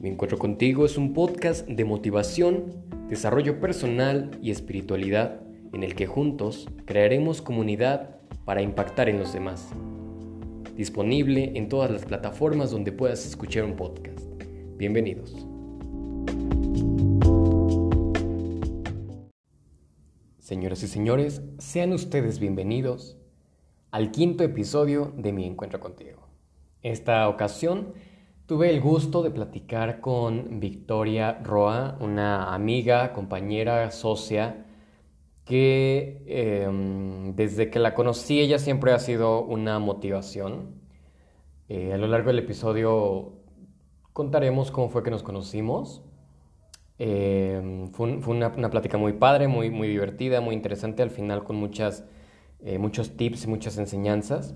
Mi encuentro contigo es un podcast de motivación, desarrollo personal y espiritualidad en el que juntos crearemos comunidad para impactar en los demás. Disponible en todas las plataformas donde puedas escuchar un podcast. Bienvenidos. Señoras y señores, sean ustedes bienvenidos al quinto episodio de Mi Encuentro contigo. Esta ocasión Tuve el gusto de platicar con Victoria Roa, una amiga, compañera, socia, que em, desde que la conocí ella siempre ha sido una motivación. Eh, a lo largo del episodio contaremos cómo fue que nos conocimos. Em, fue, una, plática muy padre, muy, divertida, muy interesante, al final con muchas, eh, muchos tips, muchas enseñanzas.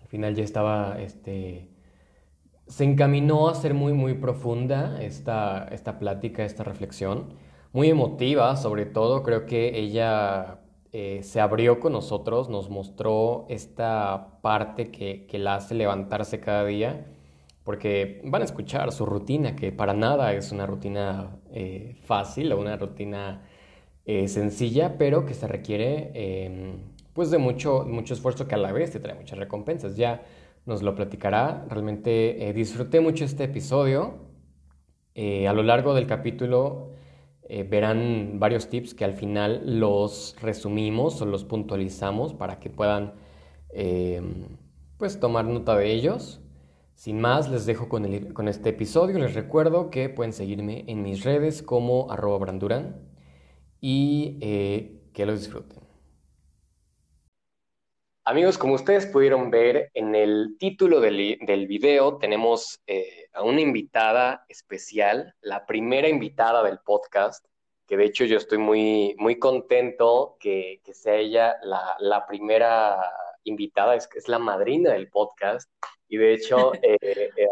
Al final ya estaba este, se encaminó a ser muy, muy profunda esta, esta plática, esta reflexión, muy emotiva sobre todo, creo que ella eh, se abrió con nosotros, nos mostró esta parte que, la hace levantarse cada día, porque van a escuchar su rutina, que para nada es una rutina eh, fácil o una rutina eh, sencilla, pero que se requiere em, pues de mucho, mucho esfuerzo que a la vez te trae muchas recompensas. Ya nos lo platicará. Realmente eh, disfruté mucho este episodio. Eh, a lo largo del capítulo eh, verán varios tips que al final los resumimos o los puntualizamos para que puedan pues tomar nota de ellos. Sin más, les dejo con, con, este episodio. Les recuerdo que pueden seguirme en mis redes como arroba branduran y que lo disfruten. Amigos, como ustedes pudieron ver en el título del, del video, tenemos eh, a una invitada especial, la primera invitada del podcast, que de hecho yo estoy muy, muy contento que, que sea ella la, la, primera invitada, es, es la madrina del podcast. Y de hecho, eh, eh,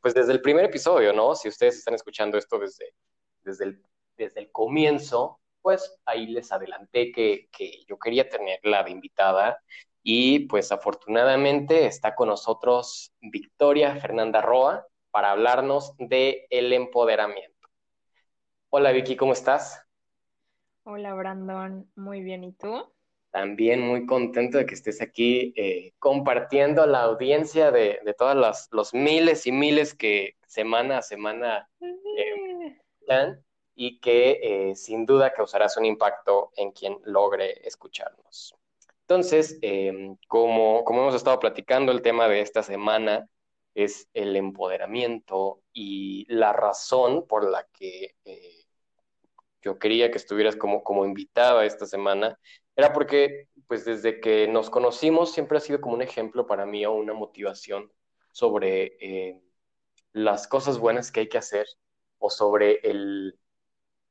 pues desde el primer episodio, ¿no? Si ustedes están escuchando esto desde, desde, el, desde el comienzo, pues ahí les adelanté que, que yo quería tenerla de invitada y pues afortunadamente está con nosotros Victoria Fernanda Roa para hablarnos de el empoderamiento. Hola Vicky, ¿cómo estás? Hola Brandon, muy bien, ¿y tú? También muy contento de que estés aquí eh, compartiendo la audiencia de, de todos los, miles y miles que semana a semana eh, y que eh, sin duda causarás un impacto en quien logre escucharnos. Entonces, em, como, como hemos estado platicando, el tema de esta semana es el empoderamiento y la razón por la que eh, yo quería que estuvieras como, como invitada esta semana era porque, pues desde que nos conocimos, siempre ha sido como un ejemplo para mí o una motivación sobre eh, las cosas buenas que hay que hacer o sobre el,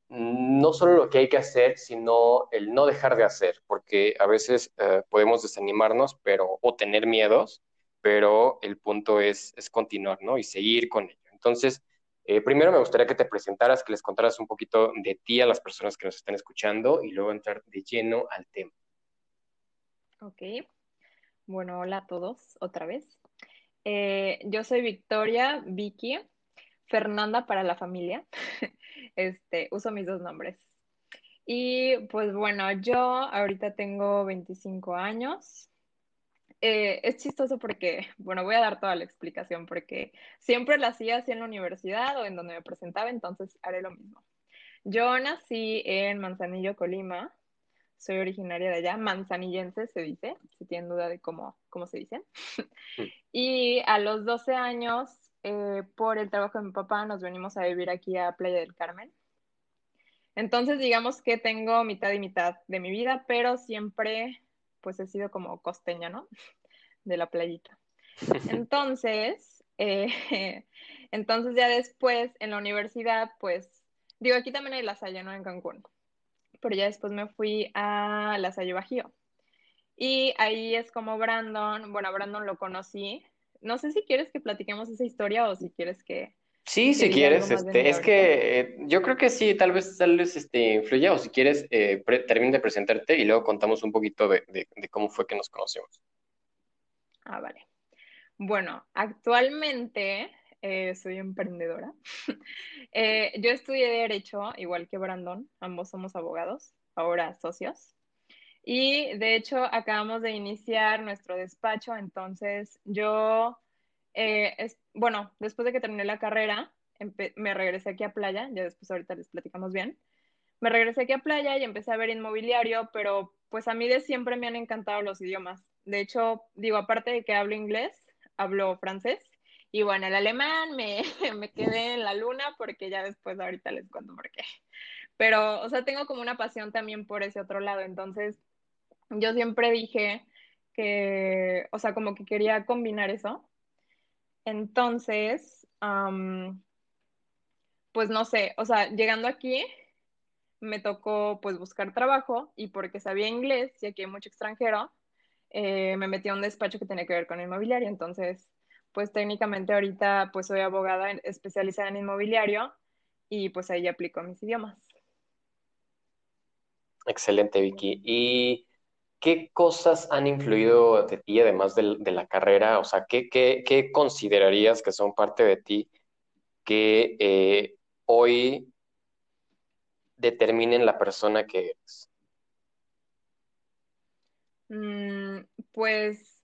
no solo lo que hay que hacer, sino el no dejar de hacer, porque a veces eh, podemos desanimarnos pero, o tener miedos, pero el punto es, es continuar, ¿no? Y seguir con ello. Entonces, eh, primero me gustaría que te presentaras, que les contaras un poquito de ti a las personas que nos están escuchando y luego entrar de lleno al tema. Ok. Bueno, hola a todos otra vez. Eh, yo soy Victoria Vicky, Fernanda para la familia. Este, uso mis dos nombres. Y pues bueno, yo ahorita tengo 25 años. Eh, es chistoso porque, bueno, voy a dar toda la explicación porque siempre la hacía así en la universidad o en donde me presentaba, entonces haré lo mismo. Yo nací en Manzanillo, Colima. Soy originaria de allá, manzanillense se dice, si tienen duda de cómo, cómo se dice. y a los 12 años eh, por el trabajo de mi papá, nos venimos a vivir aquí a Playa del Carmen. Entonces, digamos que tengo mitad y mitad de mi vida, pero siempre, pues he sido como costeña, ¿no? De la playita. Entonces, eh, entonces ya después en la universidad, pues, digo, aquí también hay La Salle, ¿no? En Cancún. Pero ya después me fui a La Salle Bajío. Y ahí es como Brandon, bueno, Brandon lo conocí no sé si quieres que platiquemos esa historia o si quieres que... Sí, si quieres, este, es que eh, yo creo que sí, tal vez, tal vez este, influya, o si quieres, eh, termine de presentarte y luego contamos un poquito de, cómo fue que nos conocemos. Ah, vale. Bueno, actualmente eh, soy emprendedora. Eh, yo estudié Derecho, igual que Brandon, ambos somos abogados, ahora socios. Y de hecho acabamos de iniciar nuestro despacho, entonces yo, eh, es, bueno, después de que terminé la carrera, me regresé aquí a Playa, ya después ahorita les platicamos bien. Me regresé aquí a Playa y empecé a ver inmobiliario, pero pues a mí de siempre me han encantado los idiomas. De hecho, digo, aparte de que hablo inglés, hablo francés. Y bueno, el alemán me, me quedé en la luna porque ya después ahorita les cuento por qué. Pero, o sea, tengo como una pasión también por ese otro lado. Entonces, yo siempre dije que, o sea, como que quería combinar eso. Entonces, pues no sé, o sea, llegando aquí, me tocó pues buscar trabajo y porque sabía inglés y aquí hay mucho extranjero, eh, me metí a un despacho que tenía que ver con inmobiliario. Entonces, pues técnicamente ahorita pues soy abogada especializada en inmobiliario y pues ahí aplico mis idiomas. Excelente, Vicky. ¿Y qué cosas han influido de ti además de, la carrera? O sea, ¿qué, considerarías que son parte de ti que eh, hoy determinen la persona que eres? Mm, pues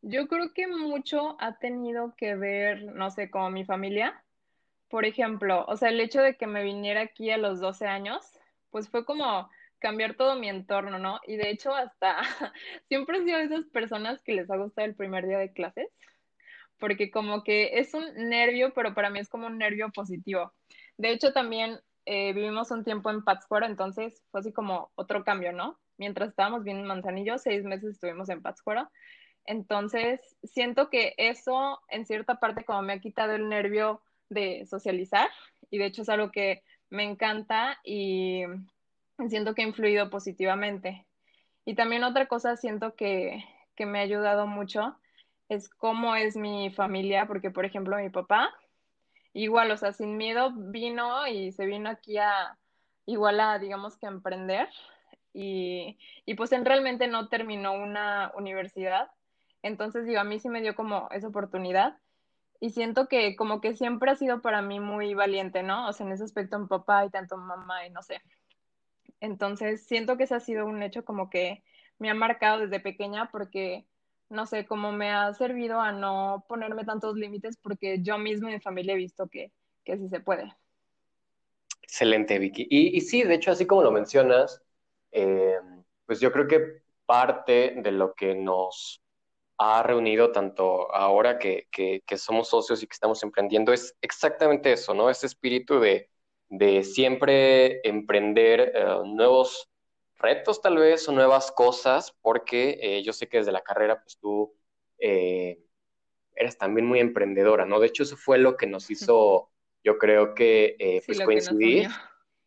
yo creo que mucho ha tenido que ver, no sé, como mi familia. Por ejemplo, o sea, el hecho de que me viniera aquí a los 12 años, pues fue como cambiar todo mi entorno, ¿no? Y de hecho, hasta siempre he sido de esas personas que les ha gustado el primer día de clases, porque como que es un nervio, pero para mí es como un nervio positivo. De hecho, también eh, vivimos un tiempo en Pátzcuaro, entonces fue así como otro cambio, ¿no? Mientras estábamos bien en Manzanillo, seis meses estuvimos en Pátzcuaro. Entonces, siento que eso en cierta parte como me ha quitado el nervio de socializar y de hecho es algo que me encanta y siento que ha influido positivamente. Y también otra cosa siento que, que me ha ayudado mucho es cómo es mi familia, porque por ejemplo mi papá igual, o sea, sin miedo vino y se vino aquí a, igual a, digamos que a emprender. Y, y pues él realmente no terminó una universidad. Entonces, digo, a mí sí me dio como esa oportunidad. Y siento que como que siempre ha sido para mí muy valiente, ¿no? O sea, en ese aspecto mi papá y tanto mamá y no sé. Entonces, siento que ese ha sido un hecho como que me ha marcado desde pequeña porque no sé, cómo me ha servido a no ponerme tantos límites porque yo misma y mi familia he visto que, que sí se puede. Excelente, Vicky. Y, sí, de hecho, así como lo mencionas, eh, pues yo creo que parte de lo que nos ha reunido tanto ahora que, somos socios y que estamos emprendiendo es exactamente eso, ¿no? Ese espíritu de, siempre emprender eh, nuevos retos tal vez o nuevas cosas, porque eh, yo sé que desde la carrera, pues tú eh, eres también muy emprendedora, ¿no? De hecho, eso fue lo que nos hizo, yo creo que, eh, pues coincidir,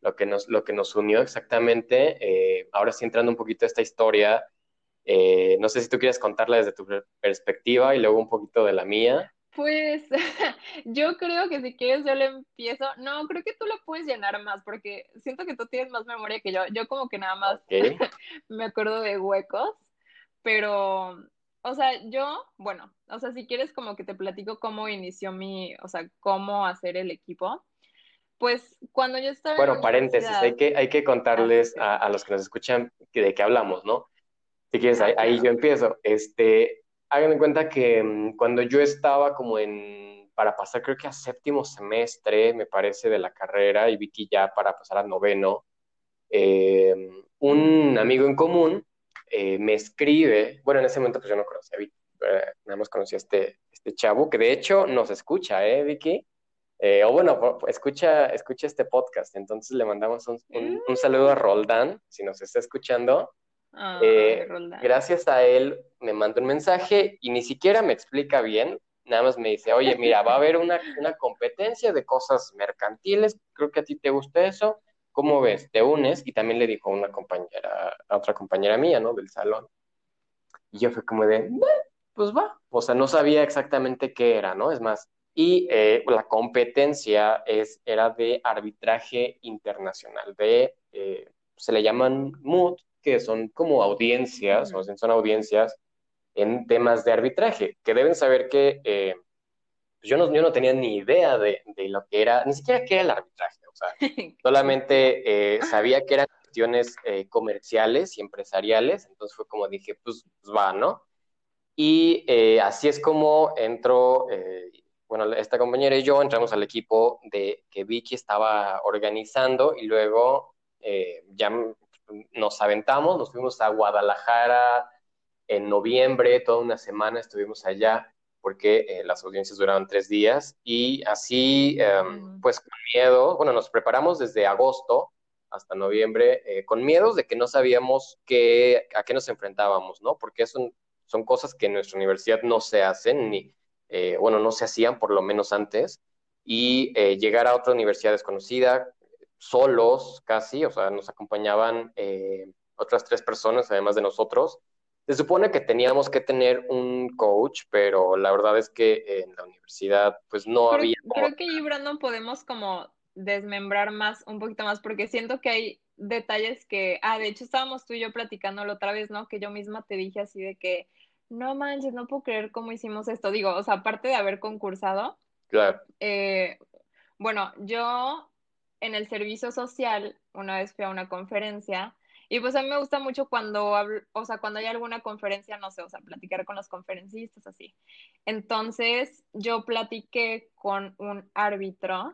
lo que, nos, lo que nos unió exactamente. ahora sí, entrando un poquito a esta historia, no sé si tú quieres contarla desde tu perspectiva y luego un poquito de la mía. Pues yo creo que si quieres yo le empiezo. No, creo que tú lo puedes llenar más porque siento que tú tienes más memoria que yo. Yo como que nada más me acuerdo de huecos, pero, o sea, yo, bueno, o sea, si quieres como que te platico cómo inició mi, o sea, cómo hacer el equipo. Pues cuando yo estaba... Bueno, paréntesis, hay que, hay que contarles ah, a, los que nos escuchan de qué hablamos, ¿no? Si quieres, ahí, ahí yo empiezo. Este, hagan en cuenta que mm, cuando yo estaba como en, para pasar creo que a séptimo semestre, me parece, de la carrera, y Vicky ya para pasar a noveno, em, un amigo en común eh, me escribe, bueno, en ese momento pues yo no conocía a Vicky, nada más conocía a este, este chavo, que de hecho nos escucha, ¿eh, Vicky? Eh, o bueno, escucha, escucha este podcast, entonces le mandamos un, un saludo a Roldán, si nos está escuchando. Eh, gracias a él me mandó un mensaje y ni siquiera me explica bien, nada más me dice, oye, mira, va a haber una, competencia de cosas mercantiles, creo que a ti te gusta eso, ¿cómo ves? ¿Te unes? Y también le dijo a una compañera, a otra compañera mía, ¿no? Del salón. Y yo fue como de, pues va, o sea, no sabía exactamente qué era, ¿no? Es más, y eh, la competencia es, era de arbitraje internacional, de, eh, se le llaman MUD, que son como audiencias, o sea, son audiencias en temas de arbitraje, que deben saber que eh, pues yo, no, yo no tenía ni idea de, de lo que era, ni siquiera qué era el arbitraje, o sea, solamente eh, sabía que eran cuestiones eh, comerciales y empresariales, entonces fue como dije, pues, pues va, ¿no? Y eh, así es como entró, bueno, esta compañera y yo entramos al equipo de que Vicky estaba organizando y luego ya nos aventamos, nos fuimos a Guadalajara en noviembre, toda una semana estuvimos allá porque eh, las audiencias duraban tres días y así, em, pues con miedo, bueno, nos preparamos desde agosto hasta noviembre eh, con miedos de que no sabíamos qué, a qué nos enfrentábamos, ¿no? Porque son, son cosas que en nuestra universidad no se hacen, ni, eh, bueno, no se hacían por lo menos antes, y llegar a otra universidad desconocida, solos casi, o sea, nos acompañaban otras tres personas además de nosotros, se supone que teníamos que tener un coach, pero la verdad es que en la universidad pues no había... Creo que ahí, Brandon, podemos como desmembrar más, un poquito más, porque siento que hay detalles que, ah, de hecho estábamos tú y yo platicándolo otra vez, ¿no? Que yo misma te dije así de que, no manches, no puedo creer cómo hicimos esto. Digo, o sea, aparte de haber concursado. Claro. Eh, bueno, yo en el servicio social, una vez fui a una conferencia y pues a mí me gusta mucho cuando hablo, o sea, cuando hay alguna conferencia, no sé, o sea, platicar con los conferencistas, así. Entonces, yo platiqué con un árbitro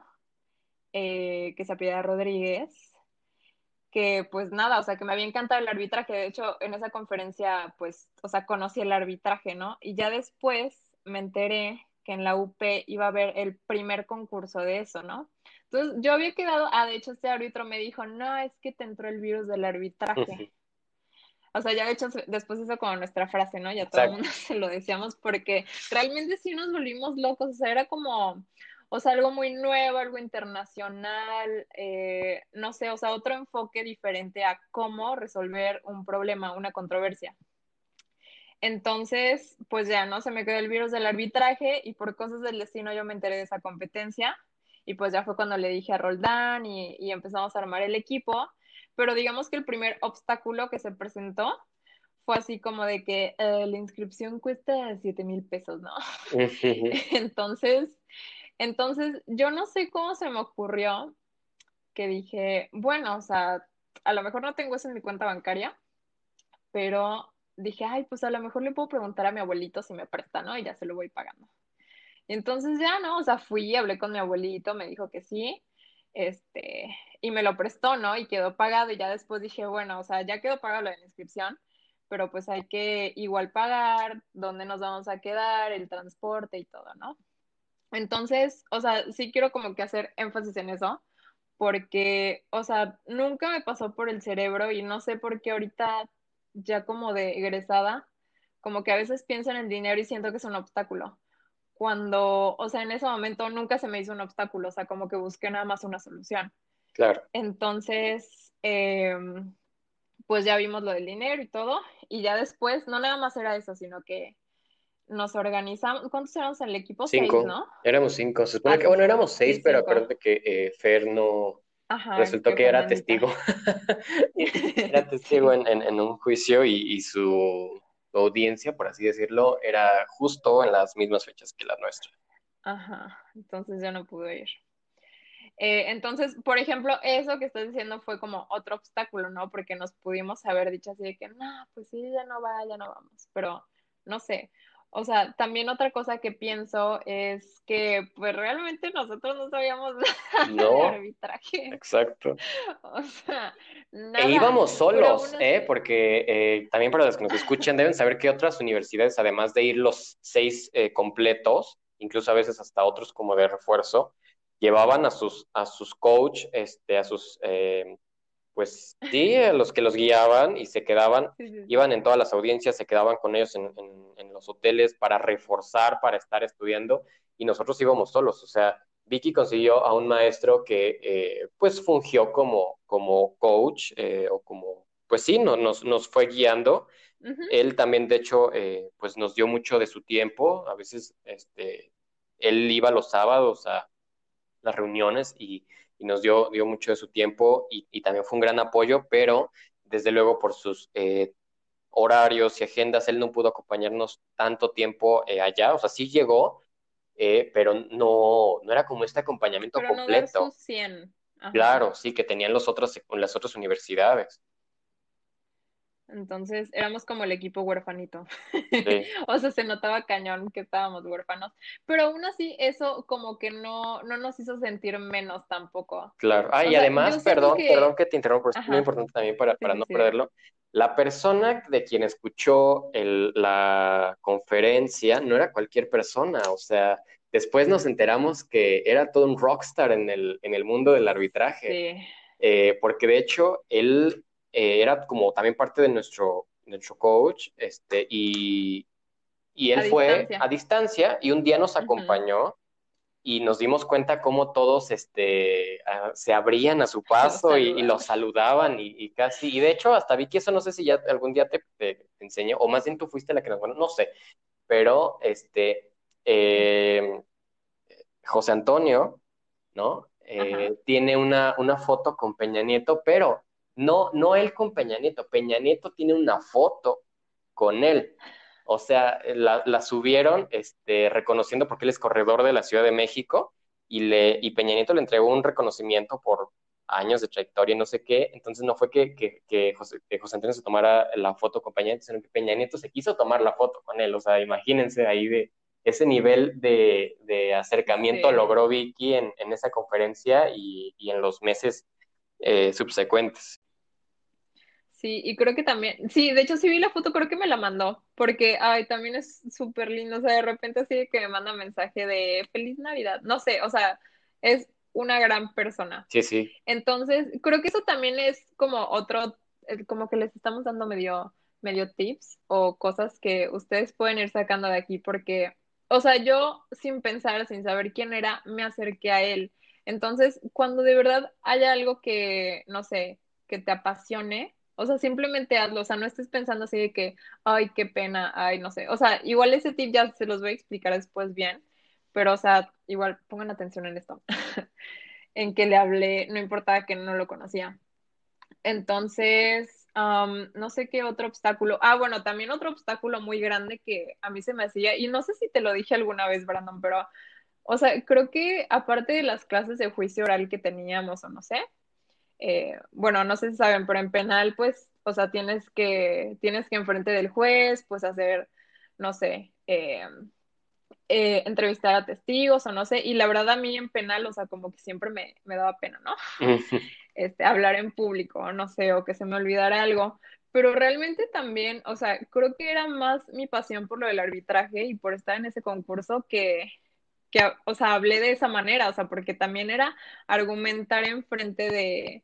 eh, que se apellida Rodríguez, que pues nada, o sea, que me había encantado el arbitraje. De hecho, en esa conferencia, pues, o sea, conocí el arbitraje, ¿no? Y ya después me enteré que en la UP iba a haber el primer concurso de eso, ¿no? Entonces, yo había quedado, ah, de hecho, este árbitro me dijo, no, es que te entró el virus del arbitraje. O sea, ya de hecho, después eso como nuestra frase, ¿no? Ya todo el mundo se lo decíamos porque realmente sí nos volvimos locos, o sea, era como, o sea, algo muy nuevo, algo internacional, eh, no sé, o sea, otro enfoque diferente a cómo resolver un problema, una controversia. Entonces, pues ya, ¿no? Se me quedó el virus del arbitraje y por cosas del destino yo me enteré de esa competencia y pues ya fue cuando le dije a Roldán y, empezamos a armar el equipo, pero digamos que el primer obstáculo que se presentó fue así como de que eh, la inscripción cuesta 7 mil pesos, ¿no? entonces, entonces, yo no sé cómo se me ocurrió que dije, bueno, o sea, a lo mejor no tengo eso en mi cuenta bancaria, pero dije, ay, pues a lo mejor le puedo preguntar a mi abuelito si me presta, ¿no? Y ya se lo voy pagando. Entonces ya, ¿no? O sea, fui, hablé con mi abuelito, me dijo que sí, este, y me lo prestó, ¿no? Y quedó pagado y ya después dije, bueno, o sea, ya quedó pagado la inscripción, pero pues hay que igual pagar, dónde nos vamos a quedar, el transporte y todo, ¿no? Entonces, o sea, sí quiero como que hacer énfasis en eso, porque, o sea, nunca me pasó por el cerebro y no sé por qué ahorita, ya como de egresada, como que a veces pienso en el dinero y siento que es un obstáculo cuando, o sea, en ese momento nunca se me hizo un obstáculo, o sea, como que busqué nada más una solución. Claro. Entonces, em, pues ya vimos lo del dinero y todo, y ya después, no nada más era eso, sino que nos organizamos, ¿cuántos éramos en el equipo? Cinco, seis, ¿no? Éramos cinco, se supone ah, que, bueno, éramos seis, pero acuérdate que eh, Fer no, resultó que, era testigo, era testigo en, en, un juicio y su audiencia, por así decirlo, era justo en las mismas fechas que la nuestra. Ajá, entonces ya no pude ir. Eh, entonces, por ejemplo, eso que estás diciendo fue como otro obstáculo, ¿no? Porque nos pudimos haber dicho así de que, no, pues sí, ya no va, ya no vamos, pero no sé, o sea, también otra cosa que pienso es que pues realmente nosotros no sabíamos nada de arbitraje. Exacto. O sea, e nada. E íbamos solos, ¿eh? Porque eh, también para los que nos escuchan deben saber que otras universidades, además de ir los seis eh, completos, incluso a veces hasta otros como de refuerzo, llevaban a sus, a sus coach, este, a sus eh, pues sí, los que los guiaban y se quedaban, iban en todas las audiencias, se quedaban con ellos en, los hoteles para reforzar, para estar estudiando, y nosotros íbamos solos. O sea, Vicky consiguió a un maestro que eh, pues fungió como, como coach eh, o como, pues sí, nos, nos fue guiando. Él también, de hecho, eh, pues nos dio mucho de su tiempo. A veces, este, él iba los sábados a las reuniones y y nos dio, dio mucho de su tiempo y, también fue un gran apoyo, pero desde luego por sus eh, horarios y agendas, él no pudo acompañarnos tanto tiempo eh, allá, o sea, sí llegó, eh, pero no, no era como este acompañamiento Pero completo. sus 100. Ajá. Claro, sí, que tenían los otros, las otras universidades. Entonces éramos como el equipo huerfanito. Sí, O sea, se notaba cañón que estábamos huérfanos. Pero aún así, eso como que no, no nos hizo sentir menos tampoco. claro. Ah, O y sea, además, perdón, que. perdón que te interrumpo, pero es muy importante también para, para sí, no sí. perderlo. La persona de quien escuchó el- la conferencia no era cualquier persona, o sea, después nos enteramos que era todo un rockstar en el, en el mundo del arbitraje. Sí. eh, porque de hecho él eh, era como también parte de nuestro, nuestro coach, este, y, y él A fue distancia. a distancia y un día nos acompañó y nos dimos cuenta cómo todos este, ah, se abrían a su paso y, y lo saludaban. y, y casi, y de hecho hasta Vicky, eso no sé si ya algún día te, te, o más bien tú fuiste la que nos, bueno, no sé, pero este, eh, José Antonio, ¿no? Eh, tiene una, una foto con Peña Nieto, pero no, no él con Peña Nieto. Peña Nieto tiene una foto con él. O sea, la, la subieron este, reconociendo porque él es corredor de la Ciudad de México y, le, y Peña Nieto le entregó un reconocimiento por años de trayectoria y no sé qué. Entonces no fue que, que, que José, que José Antonio se tomara la foto con Peña Nieto, sino que Peña Nieto se quiso tomar la foto con él. O sea, imagínense ahí de ese nivel de, de acercamiento Sí. logró Vicky en, en esa conferencia y, y en los meses eh, subsecuentes. Sí, y creo que también, sí, de hecho sí vi la foto, creo que me la mandó, porque, ay, también es súper lindo, o sea, de repente así que me manda mensaje de Feliz Navidad, no sé, o sea, es una gran persona. Sí, sí, Entonces, creo que eso también es como otro, eh, como que les estamos dando medio, medio tips o cosas que ustedes pueden ir sacando de aquí, porque, o sea, yo sin pensar, sin saber quién era, me acerqué a él. Entonces, cuando de verdad haya algo que, no sé, que te apasione, o sea, simplemente hazlo, o sea, no estés pensando así de que, ay, qué pena, ay, no sé, o sea, igual ese tip ya se los voy a explicar después bien, pero, o sea, igual pongan atención en esto, en que le hablé, no importaba que no lo conocía. Entonces, um, no sé qué otro obstáculo. Ah, bueno, también otro obstáculo muy grande que a mí se me hacía, y no sé si te lo dije alguna vez, Brandon, pero, o sea, creo que aparte de las clases de juicio oral que teníamos, o no sé, eh, bueno, no sé si saben, pero en penal, pues, o sea, tienes que, tienes que enfrente del juez, pues, hacer, no sé, eh, eh, entrevistar a testigos o no sé, y la verdad a mí en penal, o sea, como que siempre me, me daba pena, ¿no? Este, hablar en público, no sé, o que se me olvidara algo, pero realmente también, o sea, creo que era más mi pasión por lo del arbitraje y por estar en ese concurso que, que, o sea, hablé de esa manera, o sea, porque también era argumentar en frente de,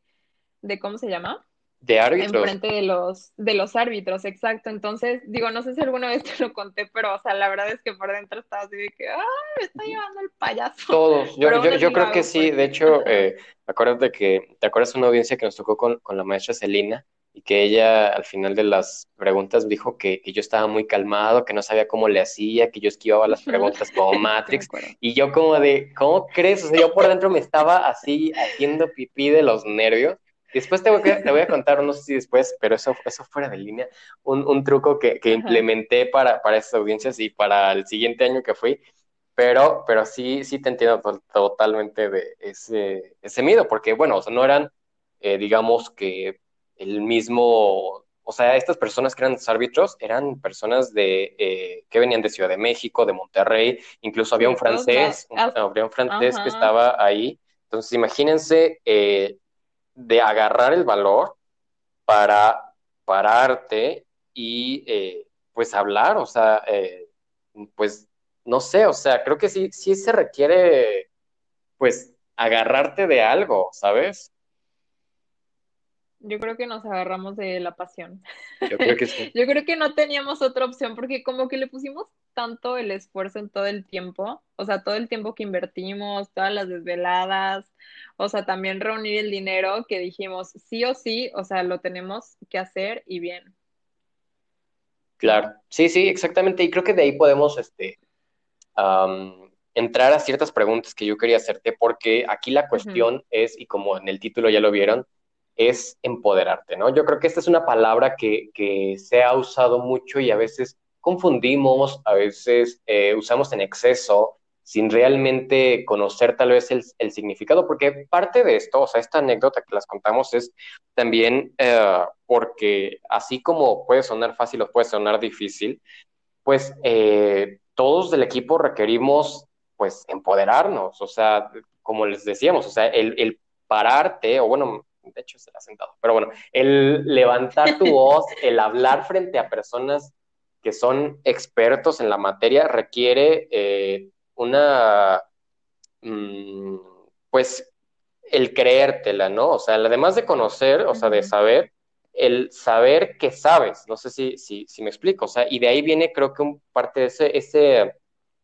de ¿cómo se llama? De árbitros. Enfrente de los, de los árbitros, exacto. Entonces, digo, no sé si alguna vez te lo conté, pero, o sea, la verdad es que por dentro estaba así de que, ¡ay, me está llevando el payaso! Todos, yo, yo, yo creo que sí, pues. de hecho, eh, acuérdate que, ¿te acuerdas de una audiencia que nos tocó con, con la maestra Celina? Y que ella al final de las preguntas dijo que, que yo estaba muy calmado, que no sabía cómo le hacía, que yo esquivaba las preguntas como Matrix. Y yo como de, ¿cómo crees? O sea, yo por dentro me estaba así haciendo pipí de los nervios. Después te voy a, te voy a contar, no sé si después, pero eso, eso fuera de línea, un, un truco que, que implementé para, para esas audiencias y para el siguiente año que fui. Pero, pero sí, sí te entiendo to- totalmente de ese, ese miedo, porque bueno, o sea, no eran, eh, digamos que el mismo, o sea, estas personas que eran los árbitros eran personas de, eh, que venían de Ciudad de México, de Monterrey, incluso había un francés, un- había un francés que estaba ahí. Entonces, imagínense eh, de agarrar el valor para pararte y eh, pues hablar, o sea, eh, pues no sé, o sea, creo que sí, sí se requiere pues agarrarte de algo, ¿sabes? Yo creo que nos agarramos de la pasión. Yo creo que sí. Yo creo que no teníamos otra opción porque como que le pusimos tanto el esfuerzo en todo el tiempo, o sea, todo el tiempo que invertimos, todas las desveladas, o sea, también reunir el dinero que dijimos sí o sí, o sea, lo tenemos que hacer y bien. Claro, sí, sí, exactamente. Y creo que de ahí podemos este, entrar a ciertas preguntas que yo quería hacerte, porque aquí la cuestión es, y como en el título ya lo vieron, es empoderarte, ¿no? Yo creo que esta es una palabra que, que se ha usado mucho y a veces confundimos, a veces eh, usamos en exceso, sin realmente conocer tal vez el, significado, porque parte de esto, o sea, esta anécdota que las contamos es también eh, porque así como puede sonar fácil o puede sonar difícil, pues eh, todos del equipo requerimos pues empoderarnos, o sea, como les decíamos, o sea, el, el pararte, o bueno, de hecho se la ha sentado, pero bueno, el levantar tu voz, el hablar frente a personas que son expertos en la materia requiere eh, una, mm, pues, el creértela, ¿no? O sea, además de conocer, o sea, de saber, el saber que sabes, no sé si, si, si me explico, o sea, y de ahí viene creo que un parte de ese, ese,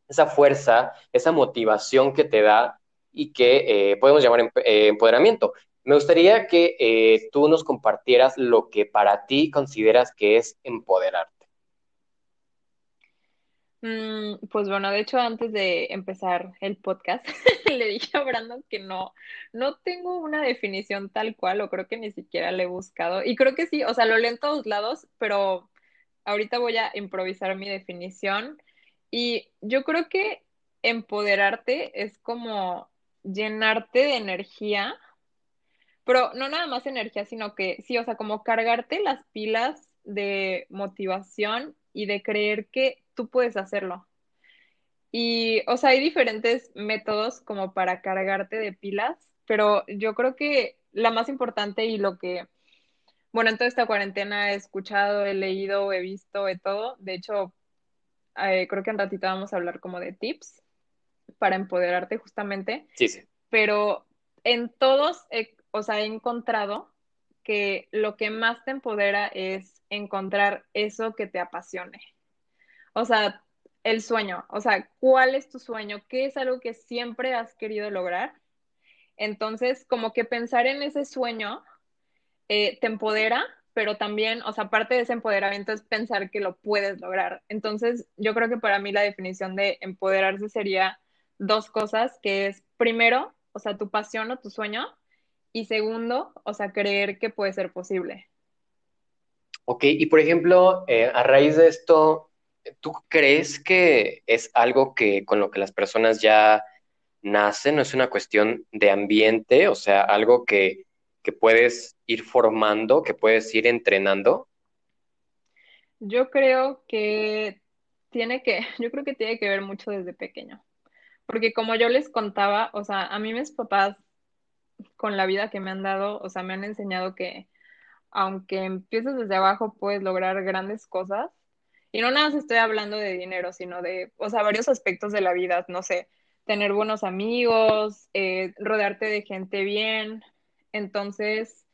esa fuerza, esa motivación que te da y que eh, podemos llamar eh, empoderamiento. Me gustaría que tú nos compartieras lo que para ti consideras que es empoderarte. Mm, pues bueno, de hecho, antes de empezar el podcast, le dije a Brandon que no, no tengo una definición tal cual, o creo que ni siquiera le he buscado. Y creo que sí, o sea, lo leo en todos lados, pero ahorita voy a improvisar mi definición. Y yo creo que empoderarte es como llenarte de energía, pero no nada más energía, sino que sí, o sea, como cargarte las pilas de motivación y de creer que tú puedes hacerlo. Y, o sea, hay diferentes métodos como para cargarte de pilas, pero yo creo que la más importante y lo que, bueno, en toda esta cuarentena he escuchado, he leído, he visto, de todo. De hecho, eh, creo que en ratito vamos a hablar como de tips para empoderarte justamente. Sí, sí. Pero en todos, o sea, he encontrado que lo que más te empodera es encontrar eso que te apasione. O sea, el sueño, o sea, ¿cuál es tu sueño? ¿Qué es algo que siempre has querido lograr? Entonces, como que pensar en ese sueño eh, te empodera, pero también, o sea, parte de ese empoderamiento es pensar que lo puedes lograr. Entonces, yo creo que para mí la definición de empoderarse sería dos cosas, que es primero, o sea, tu pasión o tu sueño, y segundo, o sea, creer que puede ser posible. Ok, y por ejemplo, eh, a raíz de esto, ¿tú crees que es algo que con lo que las personas ya nacen? ¿No es una cuestión de ambiente? O sea, algo que, que puedes ir formando, que puedes ir entrenando. Yo creo que tiene que, yo creo que tiene que ver mucho desde pequeño. Porque como yo les contaba, o sea, a mí mis papás con la vida que me han dado, o sea, me han enseñado que aunque empieces desde abajo puedes lograr grandes cosas y no nada más estoy hablando de dinero, sino de, o sea, varios aspectos de la vida, no sé, tener buenos amigos, eh, rodearte de gente bien. Entonces,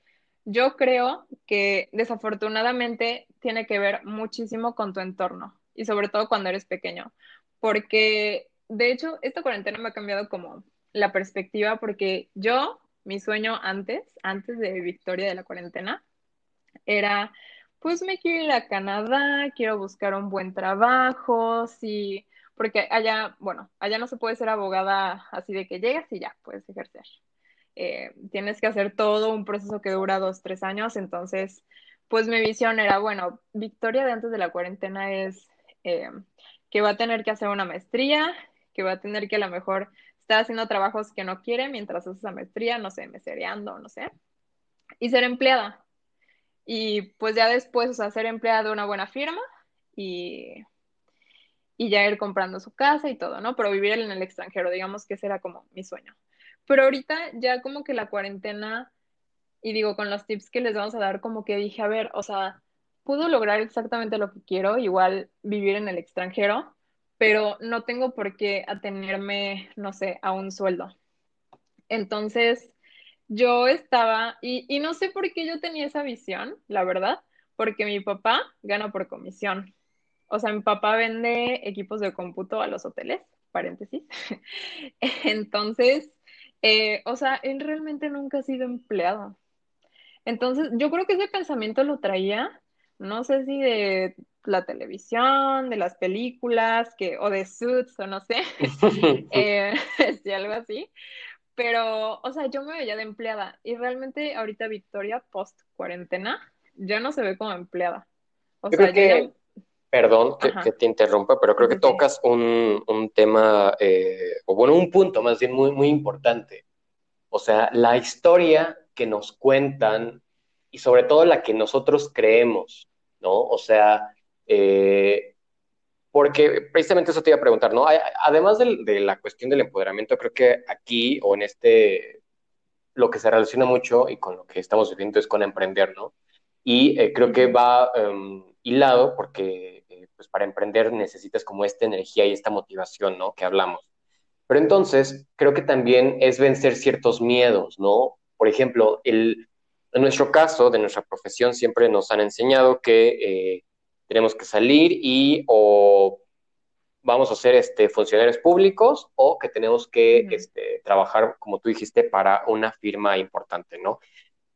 yo creo que desafortunadamente tiene que ver muchísimo con tu entorno y sobre todo cuando eres pequeño, porque de hecho esta cuarentena me ha cambiado como la perspectiva porque yo, mi sueño antes, antes de Victoria de la cuarentena, era pues me quiero ir a Canadá, quiero buscar un buen trabajo, sí, porque allá, bueno, allá no se puede ser abogada así de que llegas y ya puedes ejercer. Eh, tienes que hacer todo un proceso que dura dos, tres años, entonces, pues mi visión era, bueno, Victoria de antes de la cuarentena es eh, que va a tener que hacer una maestría, que va a tener que a lo mejor estar haciendo trabajos que no quiere mientras hace esa maestría, no sé, mesereando, no sé, y ser empleada y pues ya después, o sea, ser empleada de una buena firma y, y ya ir comprando su casa y todo, ¿no? Pero vivir en el extranjero, digamos que ese era como mi sueño. Pero ahorita ya como que la cuarentena, y digo, con los tips que les vamos a dar, como que dije, a ver, o sea, puedo lograr exactamente lo que quiero, igual vivir en el extranjero, pero no tengo por qué atenerme, no sé, a un sueldo. Entonces, yo estaba, y, no sé por qué yo tenía esa visión, la verdad, porque mi papá gana por comisión. O sea, mi papá vende equipos de cómputo a los hoteles, paréntesis. Entonces, eh, o sea, él realmente nunca ha sido empleado. Entonces, yo creo que ese pensamiento lo traía, no sé si de la televisión, de las películas, que, o de Suits, o no sé, eh, si algo así. Pero, o sea, yo me veía de empleada y realmente ahorita Victoria, post cuarentena, ya no se ve como empleada. O sea, creo que Perdón que, te interrumpa, pero creo que tocas un, un tema, eh, o bueno, un punto más bien muy, muy importante. O sea, la historia que nos cuentan y sobre todo la que nosotros creemos, ¿no? O sea, eh, porque precisamente eso te iba a preguntar, ¿no? Además de, la cuestión del empoderamiento, creo que aquí o en este, lo que se relaciona mucho y con lo que estamos viviendo es con emprender, ¿no? Y eh, creo que va um, hilado porque eh, pues para emprender necesitas como esta energía y esta motivación, ¿no? Que hablamos. Pero entonces, creo que también es vencer ciertos miedos, ¿no? Por ejemplo, el, en nuestro caso, de nuestra profesión, siempre nos han enseñado que eh, tenemos que salir y o vamos a ser este, funcionarios públicos o que tenemos que este, trabajar, como tú dijiste, para una firma importante, ¿no?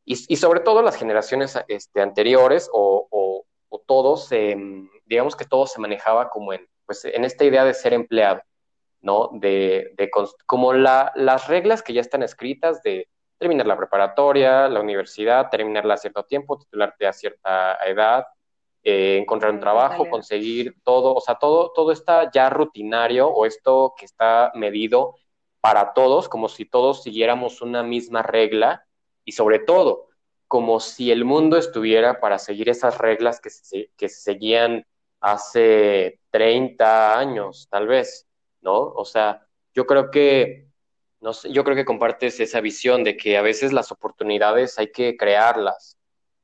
Y, sobre todo las generaciones este, anteriores o, todos, digamos que todo se manejaba como en, pues, en esta idea de ser empleado, ¿no? De, de como la, las reglas que ya están escritas de terminar la preparatoria, la universidad, terminarla a cierto tiempo, titularte a cierta edad, eh, encontrar un trabajo, conseguir todo, o sea, todo, todo está ya rutinario o esto que está medido para todos, como si todos siguiéramos una misma regla y sobre todo, como si el mundo estuviera para seguir esas reglas que se, que seguían hace 30 años, tal vez, ¿no? O sea, yo creo que, no sé, yo creo que compartes esa visión de que a veces las oportunidades hay que crearlas,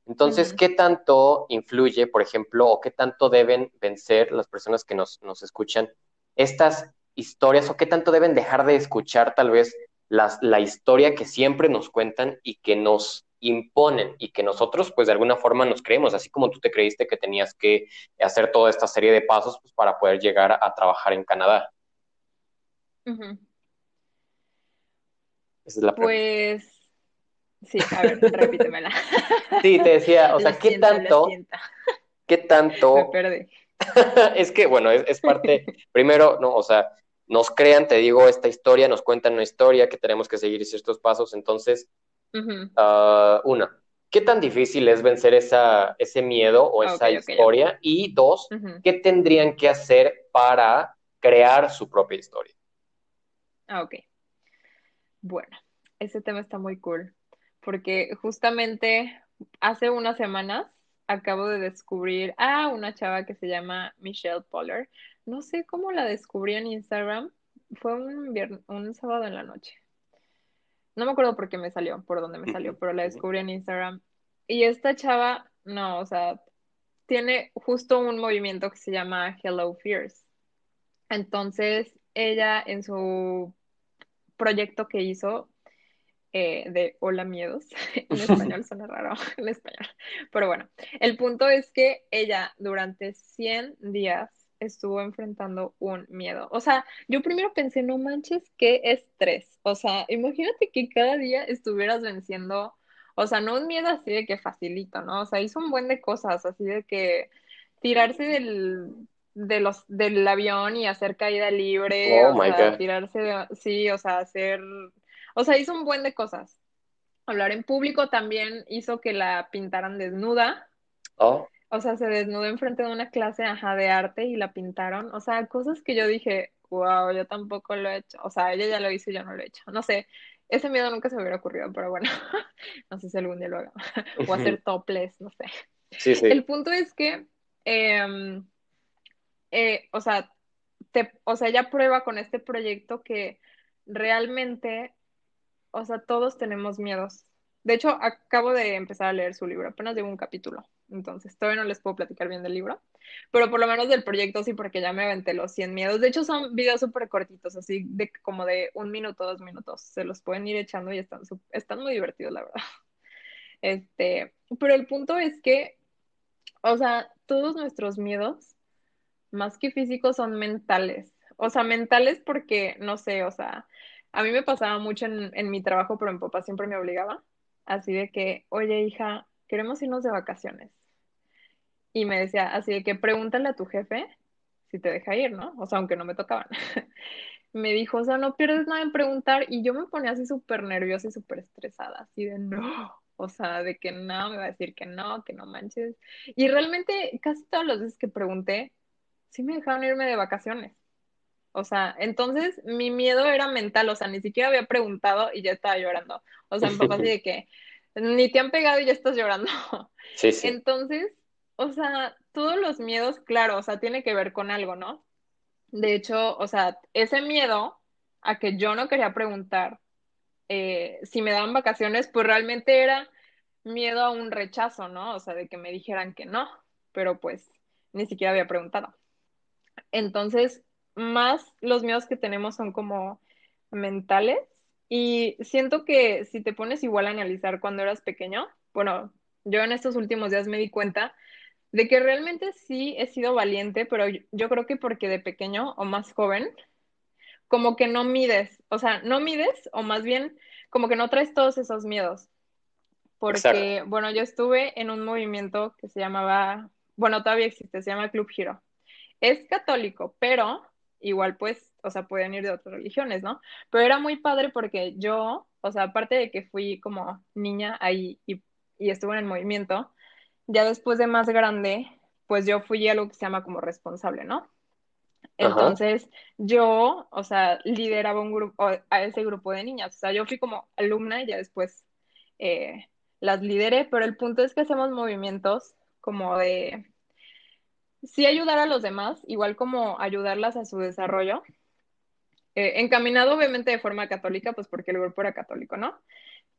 entonces, ¿qué tanto influye, por ejemplo, o qué tanto deben vencer las personas que nos, escuchan estas historias o qué tanto deben dejar de escuchar tal vez las, la historia que siempre nos cuentan y que nos imponen y que nosotros pues de alguna forma nos creemos, así como tú te creíste que tenías que hacer toda esta serie de pasos pues, para poder llegar a trabajar en Canadá. Esa es la Pues Sí, a ver, repítemela. Sí, te decía, o sea, ¿qué tanto? ¿Qué tanto? Me perdí. es que, bueno, es, parte, primero, no, o sea, nos crean, te digo, esta historia, nos cuentan una historia que tenemos que seguir ciertos pasos, entonces, ah, una, ¿qué tan difícil es vencer esa, ese miedo o esa historia? y dos, ¿qué tendrían que hacer para crear su propia historia? Ah, ok. Bueno, ese tema está muy cool porque justamente hace unas semanas acabo de descubrir a una chava que se llama Michelle Poller. No sé cómo la descubrí en Instagram. Fue un, un sábado en la noche. No me acuerdo por qué me salió, por dónde me salió, pero la descubrí en Instagram. Y esta chava, no, o sea, tiene justo un movimiento que se llama Hello Fears. Entonces, ella en su proyecto que hizo eh, de Hola Miedos. en español suena raro, en español. Pero bueno, el punto es que ella durante 100 días estuvo enfrentando un miedo. O sea, yo primero pensé, no manches, qué estrés. O sea, imagínate que cada día estuvieras venciendo, o sea, no un miedo así de que facilito, ¿no? O sea, hizo un buen de cosas, así de que tirarse del, de los, del avión y hacer caída libre, oh o sea, tirarse de, sí, o sea, hacer o sea, hizo un buen de cosas. Hablar en público también hizo que la pintaran desnuda. Oh. O sea, se desnudó enfrente de una clase ajá, de arte y la pintaron. O sea, cosas que yo dije, wow, yo tampoco lo he hecho. O sea, ella ya lo hizo y yo no lo he hecho. No sé, ese miedo nunca se me hubiera ocurrido, pero bueno, no sé si algún día lo haga. o hacer topless, no sé. Sí, sí. El punto es que, em, eh, o sea, te, o sea, ella prueba con este proyecto que realmente o sea, todos tenemos miedos. De hecho, acabo de empezar a leer su libro, apenas llevo un capítulo, entonces todavía no les puedo platicar bien del libro, pero por lo menos del proyecto sí, porque ya me aventé los 100 miedos. De hecho, son videos súper cortitos, así de como de un minuto, dos minutos. Se los pueden ir echando y están, están muy divertidos, la verdad. Este, pero el punto es que, o sea, todos nuestros miedos, más que físicos, son mentales. O sea, mentales porque, no sé, o sea, a mí me pasaba mucho en, mi trabajo, pero mi papá siempre me obligaba, así de que, oye hija, queremos irnos de vacaciones. Y me decía, así de que pregúntale a tu jefe si te deja ir, ¿no? O sea, aunque no me tocaban. me dijo, o sea, no pierdes nada en preguntar. Y yo me ponía así súper nerviosa y súper estresada, así de no. O sea, de que no, me va a decir que no, que no manches. Y realmente casi todas las veces que pregunté, sí me dejaron irme de vacaciones. O sea, entonces mi miedo era mental, o sea, ni siquiera había preguntado y ya estaba llorando. O sea, mi papá así de que ni te han pegado y ya estás llorando. Sí, sí. Entonces, o sea, todos los miedos, claro, o sea, tiene que ver con algo, ¿no? De hecho, o sea, ese miedo a que yo no quería preguntar eh, si me daban vacaciones, pues realmente era miedo a un rechazo, ¿no? O sea, de que me dijeran que no, pero pues ni siquiera había preguntado. Entonces, más los miedos que tenemos son como mentales y siento que si te pones igual a analizar cuando eras pequeño, bueno, yo en estos últimos días me di cuenta de que realmente sí he sido valiente, pero yo creo que porque de pequeño o más joven, como que no mides, o sea, no mides o más bien como que no traes todos esos miedos. Porque, bueno, yo estuve en un movimiento que se llamaba, bueno, todavía existe, se llama Club Giro. Es católico, pero igual pues, o sea, pueden ir de otras religiones, ¿no? Pero era muy padre porque yo, o sea, aparte de que fui como niña ahí y, estuve en el movimiento, ya después de más grande, pues yo fui algo que se llama como responsable, ¿no? Entonces, yo, o sea, lideraba un grupo, a ese grupo de niñas, o sea, yo fui como alumna y ya después eh, las lideré, pero el punto es que hacemos movimientos como de sí ayudar a los demás, igual como ayudarlas a su desarrollo. Eh, encaminado obviamente de forma católica, pues porque el grupo era católico, ¿no?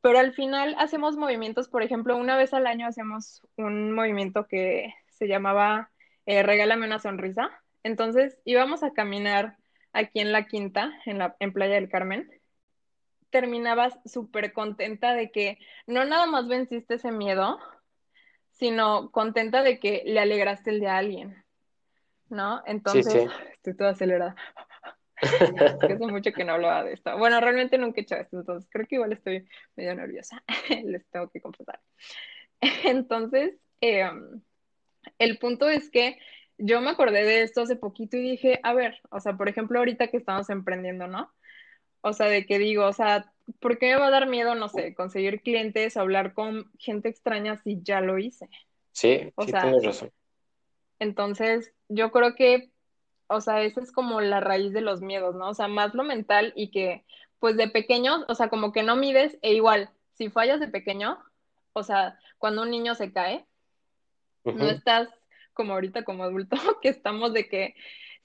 Pero al final hacemos movimientos, por ejemplo, una vez al año hacemos un movimiento que se llamaba eh, Regálame una sonrisa. Entonces íbamos a caminar aquí en la quinta, en, la, en Playa del Carmen. Terminabas súper contenta de que no nada más venciste ese miedo, sino contenta de que le alegraste el día a alguien, ¿no? Entonces, estoy toda acelerada. hace mucho que no hablaba de esto. Bueno, realmente nunca he hecho esto, entonces creo que igual estoy medio nerviosa, les tengo que confesar. Entonces, em, el punto es que yo me acordé de esto hace poquito y dije, a ver, o sea, por ejemplo, ahorita que estamos emprendiendo, ¿no? O sea, de que digo, o sea, ¿por qué me va a dar miedo, no sé, conseguir clientes, hablar con gente extraña si ya lo hice? Sí, sí tienes razón. Entonces, yo creo que, o sea, esa es como la raíz de los miedos, ¿no? O sea, más lo mental y que, pues de pequeños, o sea, como que no mides, e igual, si fallas de pequeño, o sea, cuando un niño se cae, no estás como ahorita como adulto, que estamos de que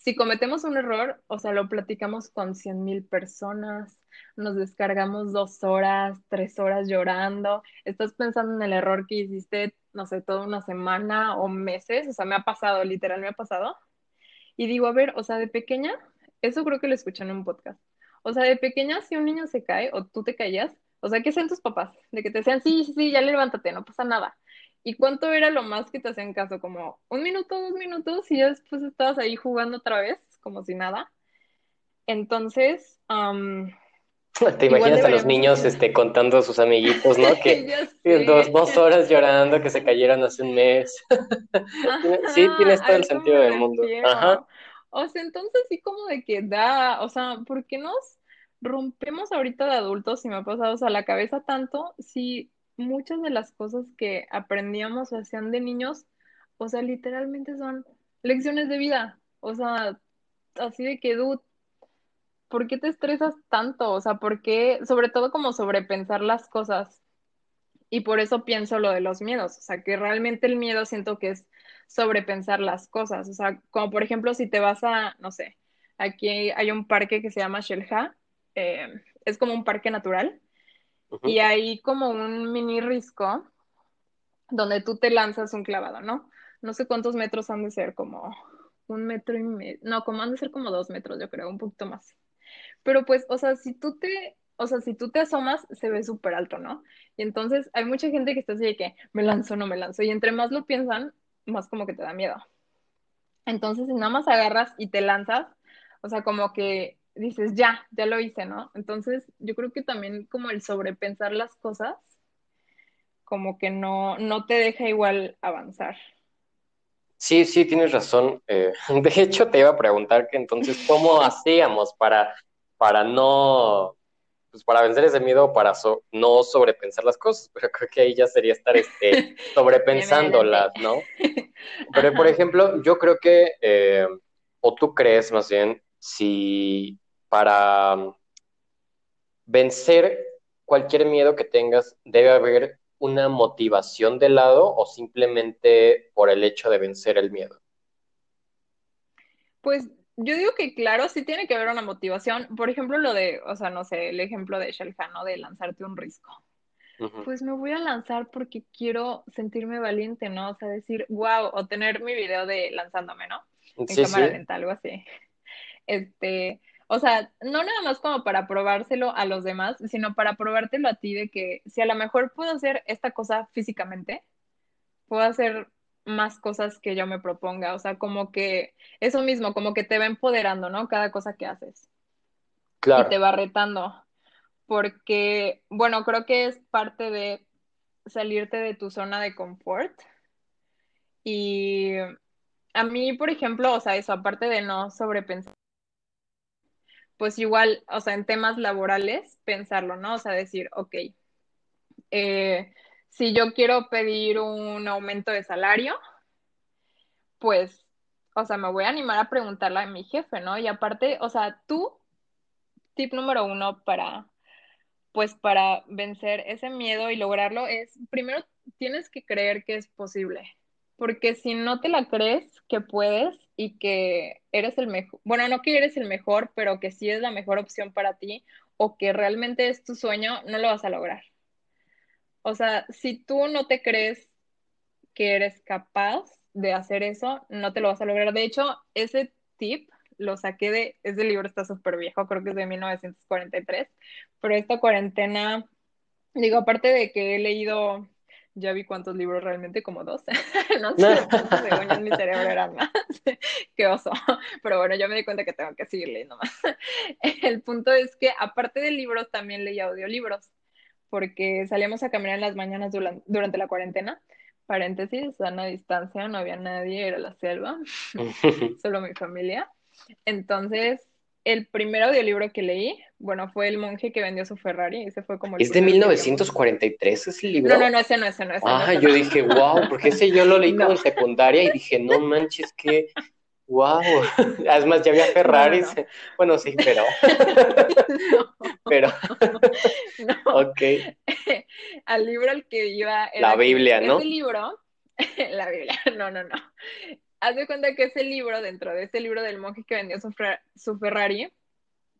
si cometemos un error, o sea, lo platicamos con cien mil personas, nos descargamos dos horas, tres horas llorando, estás pensando en el error que hiciste, no sé, toda una semana o meses, o sea, me ha pasado, literal, me ha pasado. Y digo, a ver, o sea, de pequeña, eso creo que lo escuché en un podcast. O sea, de pequeña, si un niño se cae o tú te caías, o sea, ¿qué hacen tus papás? De que te decían, sí, sí, sí, ya levántate, no pasa nada. ¿Y cuánto era lo más que te hacían caso? Como un minuto, dos minutos, y ya después estabas ahí jugando otra vez, como si nada. Entonces, te imaginas a los niños este, contando a sus amiguitos, ¿no? Que dos, dos, horas llorando que se cayeron hace un mes. sí, tienes todo el sentido del mundo. Ajá. O sea, entonces sí como de que da, o sea, ¿por qué nos rompemos ahorita de adultos, y me ha pasado, o sea, la cabeza tanto, si muchas de las cosas que aprendíamos o hacían de niños, o sea, literalmente son lecciones de vida. O sea, así de que, dude, ¿por qué te estresas tanto? O sea, ¿por qué, sobre todo como sobrepensar las cosas? Y por eso pienso lo de los miedos. O sea, que realmente el miedo siento que es sobrepensar las cosas. O sea, como por ejemplo, si te vas a, no sé, aquí hay un parque que se llama Shelha, eh, es como un parque natural y hay como un mini risco donde tú te lanzas un clavado, ¿no? No sé cuántos metros han de ser, como un metro y medio, no, como han de ser como dos metros, yo creo, un poquito más. Pero pues, o sea, si tú te, o sea, si tú te asomas, se ve súper alto, ¿no? Y entonces hay mucha gente que está así de que me lanzo, no me lanzo. Y entre más lo piensan, más como que te da miedo. Entonces, si nada más agarras y te lanzas, o sea, como que dices, ya, ya lo hice, ¿no? Entonces, yo creo que también como el sobrepensar las cosas, como que no, no te deja igual avanzar. Sí, sí, tienes razón. Eh, de hecho, te iba a preguntar que entonces, ¿cómo hacíamos para, para no, pues para vencer ese miedo, para no sobrepensar las cosas? Pero creo que ahí ya sería estar este, sobrepensándolas, ¿no? Pero, por ejemplo, yo creo que... Eh, o tú crees más bien, si para vencer cualquier miedo que tengas debe haber una motivación de lado o simplemente por el hecho de vencer el miedo? Pues yo digo que claro, sí tiene que haber una motivación. Por ejemplo, lo de, o sea, no sé, el ejemplo de Shelja, ¿no? De lanzarte un risco. Pues me voy a lanzar porque quiero sentirme valiente, ¿no? O sea, decir, wow, o tener mi video de lanzándome, ¿no? En cámara lenta, algo así. Este, o sea, no nada más como para probárselo a los demás, sino para probártelo a ti de que si a lo mejor puedo hacer esta cosa físicamente, puedo hacer más cosas que yo me proponga. O sea, como que eso mismo, como que te va empoderando, ¿no? Cada cosa que haces. Claro. Y te va retando. Porque, bueno, creo que es parte de salirte de tu zona de confort. Y a mí, por ejemplo, o sea, eso, aparte de no sobrepensar, pues igual, o sea, en temas laborales, pensarlo, ¿no? O sea, decir, ok, eh, si yo quiero pedir un aumento de salario, pues, o sea, me voy a animar a preguntarle a mi jefe, ¿no? Y aparte, o sea, tú, tip número uno para, pues, para vencer ese miedo y lograrlo es, primero, tienes que creer que es posible, porque si no te la crees que puedes y que eres el mejor, bueno, no que eres el mejor, pero que sí es la mejor opción para ti o que realmente es tu sueño, no lo vas a lograr. O sea, si tú no te crees que eres capaz de hacer eso, no te lo vas a lograr. De hecho, ese tip lo saqué de, ese libro está súper viejo, creo que es de 1943, pero esta cuarentena, digo, aparte de que he leído, ya vi cuántos libros realmente, como dos, no sé según en mi cerebro eran más, qué oso, pero bueno, yo me di cuenta que tengo que seguir leyendo más. El punto es que aparte de libros, también leía audiolibros porque salíamos a caminar en las mañanas durante la cuarentena. Paréntesis, a distancia, no había nadie, era la selva, solo mi familia. Entonces, el primer audiolibro que leí, bueno, fue El monje que vendió su Ferrari. Ese fue como ¿Es de 1943 ese libro? No, no, no, ese no, ese no. Ese ah, yo dije, wow, porque ese yo lo leí como en secundaria y dije, no manches, que Wow, además ya había Ferraris. Bueno, sí, pero. Pero. No. Ok. Al libro al que iba. la Biblia, ¿no? Ese libro. la Biblia, no, no, no. Haz de cuenta que ese libro, dentro de ese libro del monje que vendió su, Ferrari,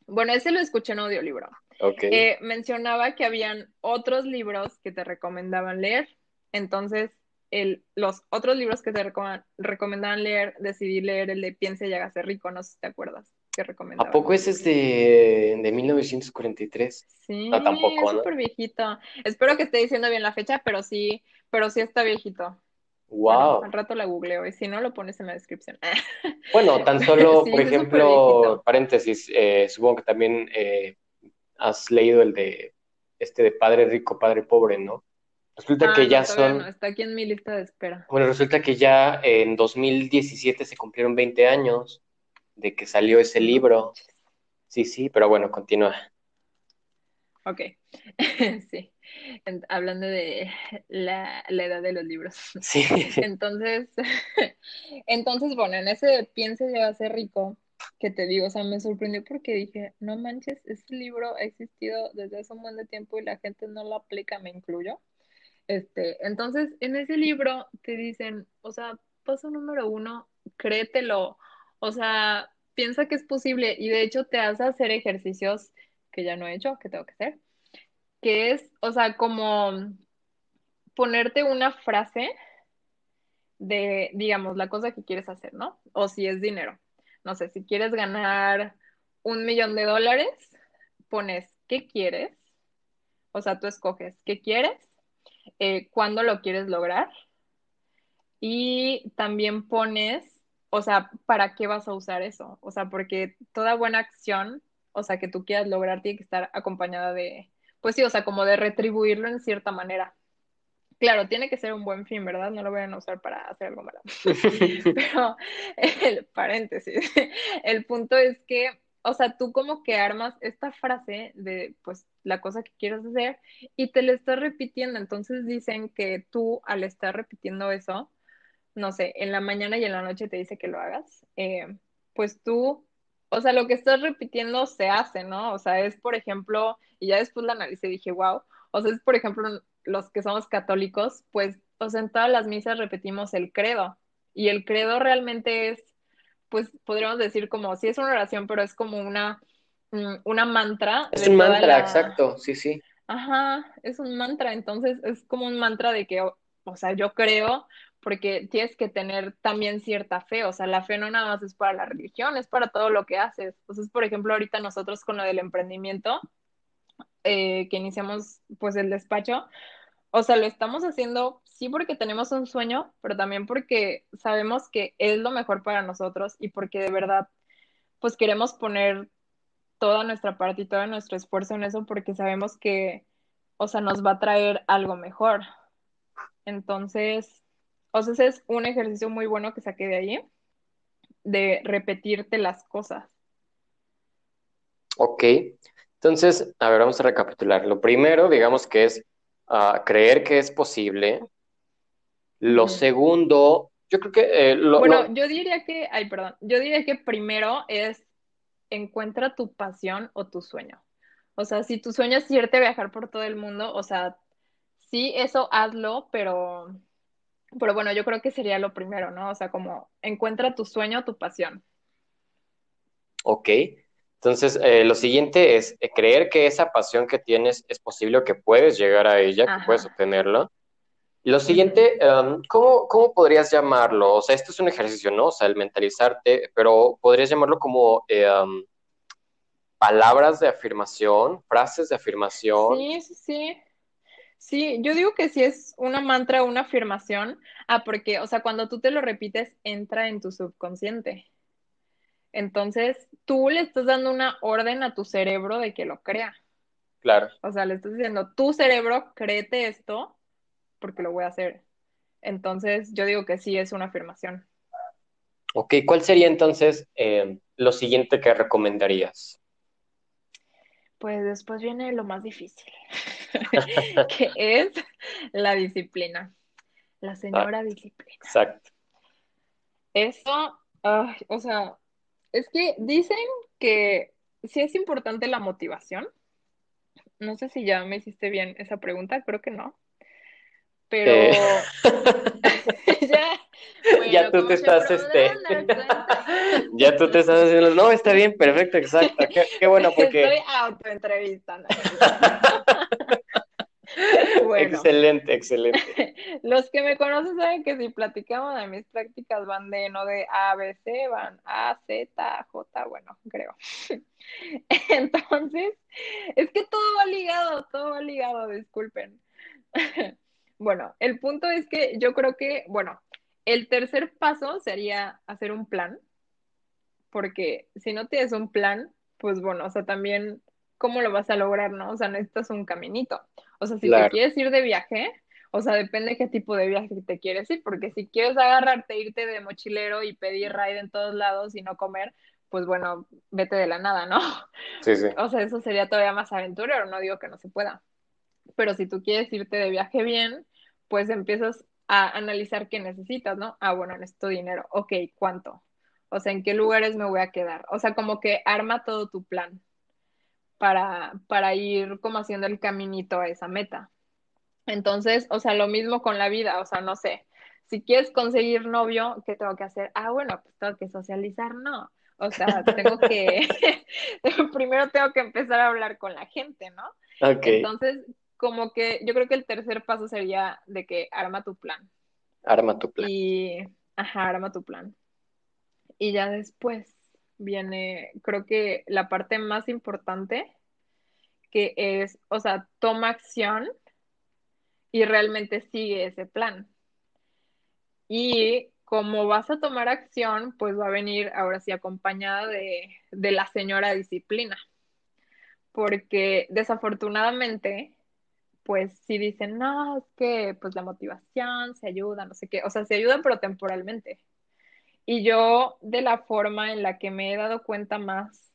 bueno, ese lo escuché en audiolibro. Ok. Eh, mencionaba que habían otros libros que te recomendaban leer. Entonces, los otros libros que te recomendaban leer, decidí leer el de Piense y hágase rico, no sé si te acuerdas. Que ¿A poco ese es de, de 1943? Sí, no, tampoco, es súper viejito. Espero que esté diciendo bien la fecha, pero sí, pero sí está viejito. Wow. al rato la googleo y si no lo pones en la descripción. Bueno, tan solo, por ejemplo, paréntesis, eh, supongo que también eh, has leído el de este de Padre Rico, Padre Pobre, ¿no? Resulta que ah, ya son... está aquí en mi lista de espera. Bueno, resulta que ya en 2017 se cumplieron 20 años de que salió ese libro. Sí, sí, pero bueno, continúa. Ok, sí. hablando de la, la, edad de los libros. Sí. Entonces, entonces, bueno, en ese Piense ya va a ser rico, que te digo, o sea, me sorprendió porque dije, no manches, este libro ha existido desde hace un buen de tiempo y la gente no lo aplica, me incluyo. Este, entonces, en ese libro te dicen, o sea, paso número uno, créetelo, o sea, piensa que es posible y de hecho te hace hacer ejercicios que ya no he hecho, que tengo que hacer, que es, o sea, como ponerte una frase de, digamos, la cosa que quieres hacer, ¿no? O si es dinero. No sé, si quieres ganar un millón de dólares, pones qué quieres, o sea, tú escoges qué quieres eh, cuándo lo quieres lograr y también pones, o sea, ¿para qué vas a usar eso? O sea, porque toda buena acción, o sea, que tú quieras lograr tiene que estar acompañada de, pues sí, o sea, como de retribuirlo en cierta manera. Claro, tiene que ser un buen fin, ¿verdad? No lo voy a usar para hacer algo malo. Pero el paréntesis, el punto es que o sea, tú como que armas esta frase de, pues, la cosa que quieres hacer y te la estás repitiendo. Entonces dicen que tú al estar repitiendo eso, no sé, en la mañana y en la noche te dice que lo hagas. Eh, pues tú, o sea, lo que estás repitiendo se hace, ¿no? O sea, es, por ejemplo, y ya después la analicé y dije, wow, o sea, es, por ejemplo, los que somos católicos, pues, o sea, en todas las misas repetimos el credo, y el credo realmente es, pues, podríamos decir como, sí es una oración, pero es como una, mm, una mantra. Es un mantra, exacto, sí, sí. Ajá, es un mantra, entonces es como un mantra de que, o sea, yo creo porque tienes que tener también cierta fe, o sea, la fe no nada más es para la religión, es para todo lo que haces. Entonces, por ejemplo, ahorita nosotros con lo del emprendimiento, eh, que iniciamos pues el despacho, o sea, lo estamos haciendo sí porque tenemos un sueño, pero también porque sabemos que es lo mejor para nosotros y porque de verdad pues queremos poner toda nuestra parte y todo nuestro esfuerzo en eso porque sabemos que, o sea, nos va a traer algo mejor. Entonces, o sea, ese es un ejercicio muy bueno que saqué de ahí, de repetirte las cosas. Ok, entonces, a ver, vamos a recapitular. Lo primero, digamos que es ah, creer que es posible. Lo segundo, yo creo que... Eh, bueno, yo diría que, ay, perdón, yo diría que primero es encuentra tu pasión o tu sueño. O sea, si tu sueño es irte a viajar por todo el mundo, o sea, sí, eso hazlo, pero pero bueno, yo creo que sería lo primero, ¿no? O sea, como encuentra tu sueño, tu pasión. Ok. Entonces, eh, lo siguiente es eh, creer que esa pasión que tienes es posible o que puedes llegar a ella, que puedes obtenerla. Lo siguiente, em, ¿cómo, ¿cómo, podrías llamarlo? O sea, esto es un ejercicio, ¿no? O sea, el mentalizarte, pero podrías llamarlo como em, palabras de afirmación, frases de afirmación. Sí, sí, sí. Sí, yo digo que si es una mantra o una afirmación, ah, porque, o sea, cuando tú te lo repites, entra en tu subconsciente. Entonces, tú le estás dando una orden a tu cerebro de que lo crea. Claro. O sea, le estás diciendo, tu cerebro, créete esto, porque lo voy a hacer. Entonces, yo digo que sí es una afirmación. Ok, ¿cuál sería entonces eh, lo siguiente que recomendarías? Pues después viene lo más difícil. que es la disciplina. La señora ah, disciplina. Exacto. Eso, o sea, es que dicen que sí es importante la motivación. No sé si ya me hiciste bien esa pregunta, creo que no. Pero eh. ya, ya tú te estás, este, ya tú te estás haciendo, no, está bien, perfecto, exacto, qué, bueno porque... Estoy autoentrevistando. Excelente, excelente. Los que me conocen saben que si platicamos de mis prácticas van de no de A, B, C, van A, Z, J, bueno, creo. Entonces, es que todo va ligado, todo va ligado, disculpen. Bueno, el punto es que yo creo que, bueno, el tercer paso sería hacer un plan, porque si no tienes un plan, pues bueno, o sea, también, ¿cómo lo vas a lograr, no? O sea, necesitas un caminito. O sea, si te quieres ir de viaje, o sea, depende qué tipo de viaje te quieres ir, porque si quieres agarrarte, irte de mochilero y pedir ride en todos lados y no comer, pues bueno, vete de la nada, ¿no? Sí, sí. O sea, eso sería todavía más aventurero, no digo que no se pueda. Pero si tú quieres irte de viaje bien, pues empiezas a analizar qué necesitas, ¿no? Ah, bueno, necesito dinero. Ok, ¿cuánto? O sea, ¿en qué lugares me voy a quedar? O sea, como que arma todo tu plan para, para ir como haciendo el caminito a esa meta. Entonces, o sea, lo mismo con la vida, o sea, no sé, si quieres conseguir novio, ¿qué tengo que hacer? Ah, bueno, pues tengo que socializar, no. O sea, tengo que, primero tengo que empezar a hablar con la gente, ¿no? Okay. Entonces, como que yo creo que el tercer paso sería de que arma tu plan. Arma tu plan. Y, ajá, arma tu plan. Y ya después viene, creo que la parte más importante, que es, o sea, toma acción y realmente sigue ese plan. Y como vas a tomar acción, pues va a venir ahora sí acompañada de, de la señora disciplina. Porque desafortunadamente pues si dicen, no, es que pues la motivación se ayuda, no sé qué, o sea, se ayuda pero temporalmente. Y yo de la forma en la que me he dado cuenta más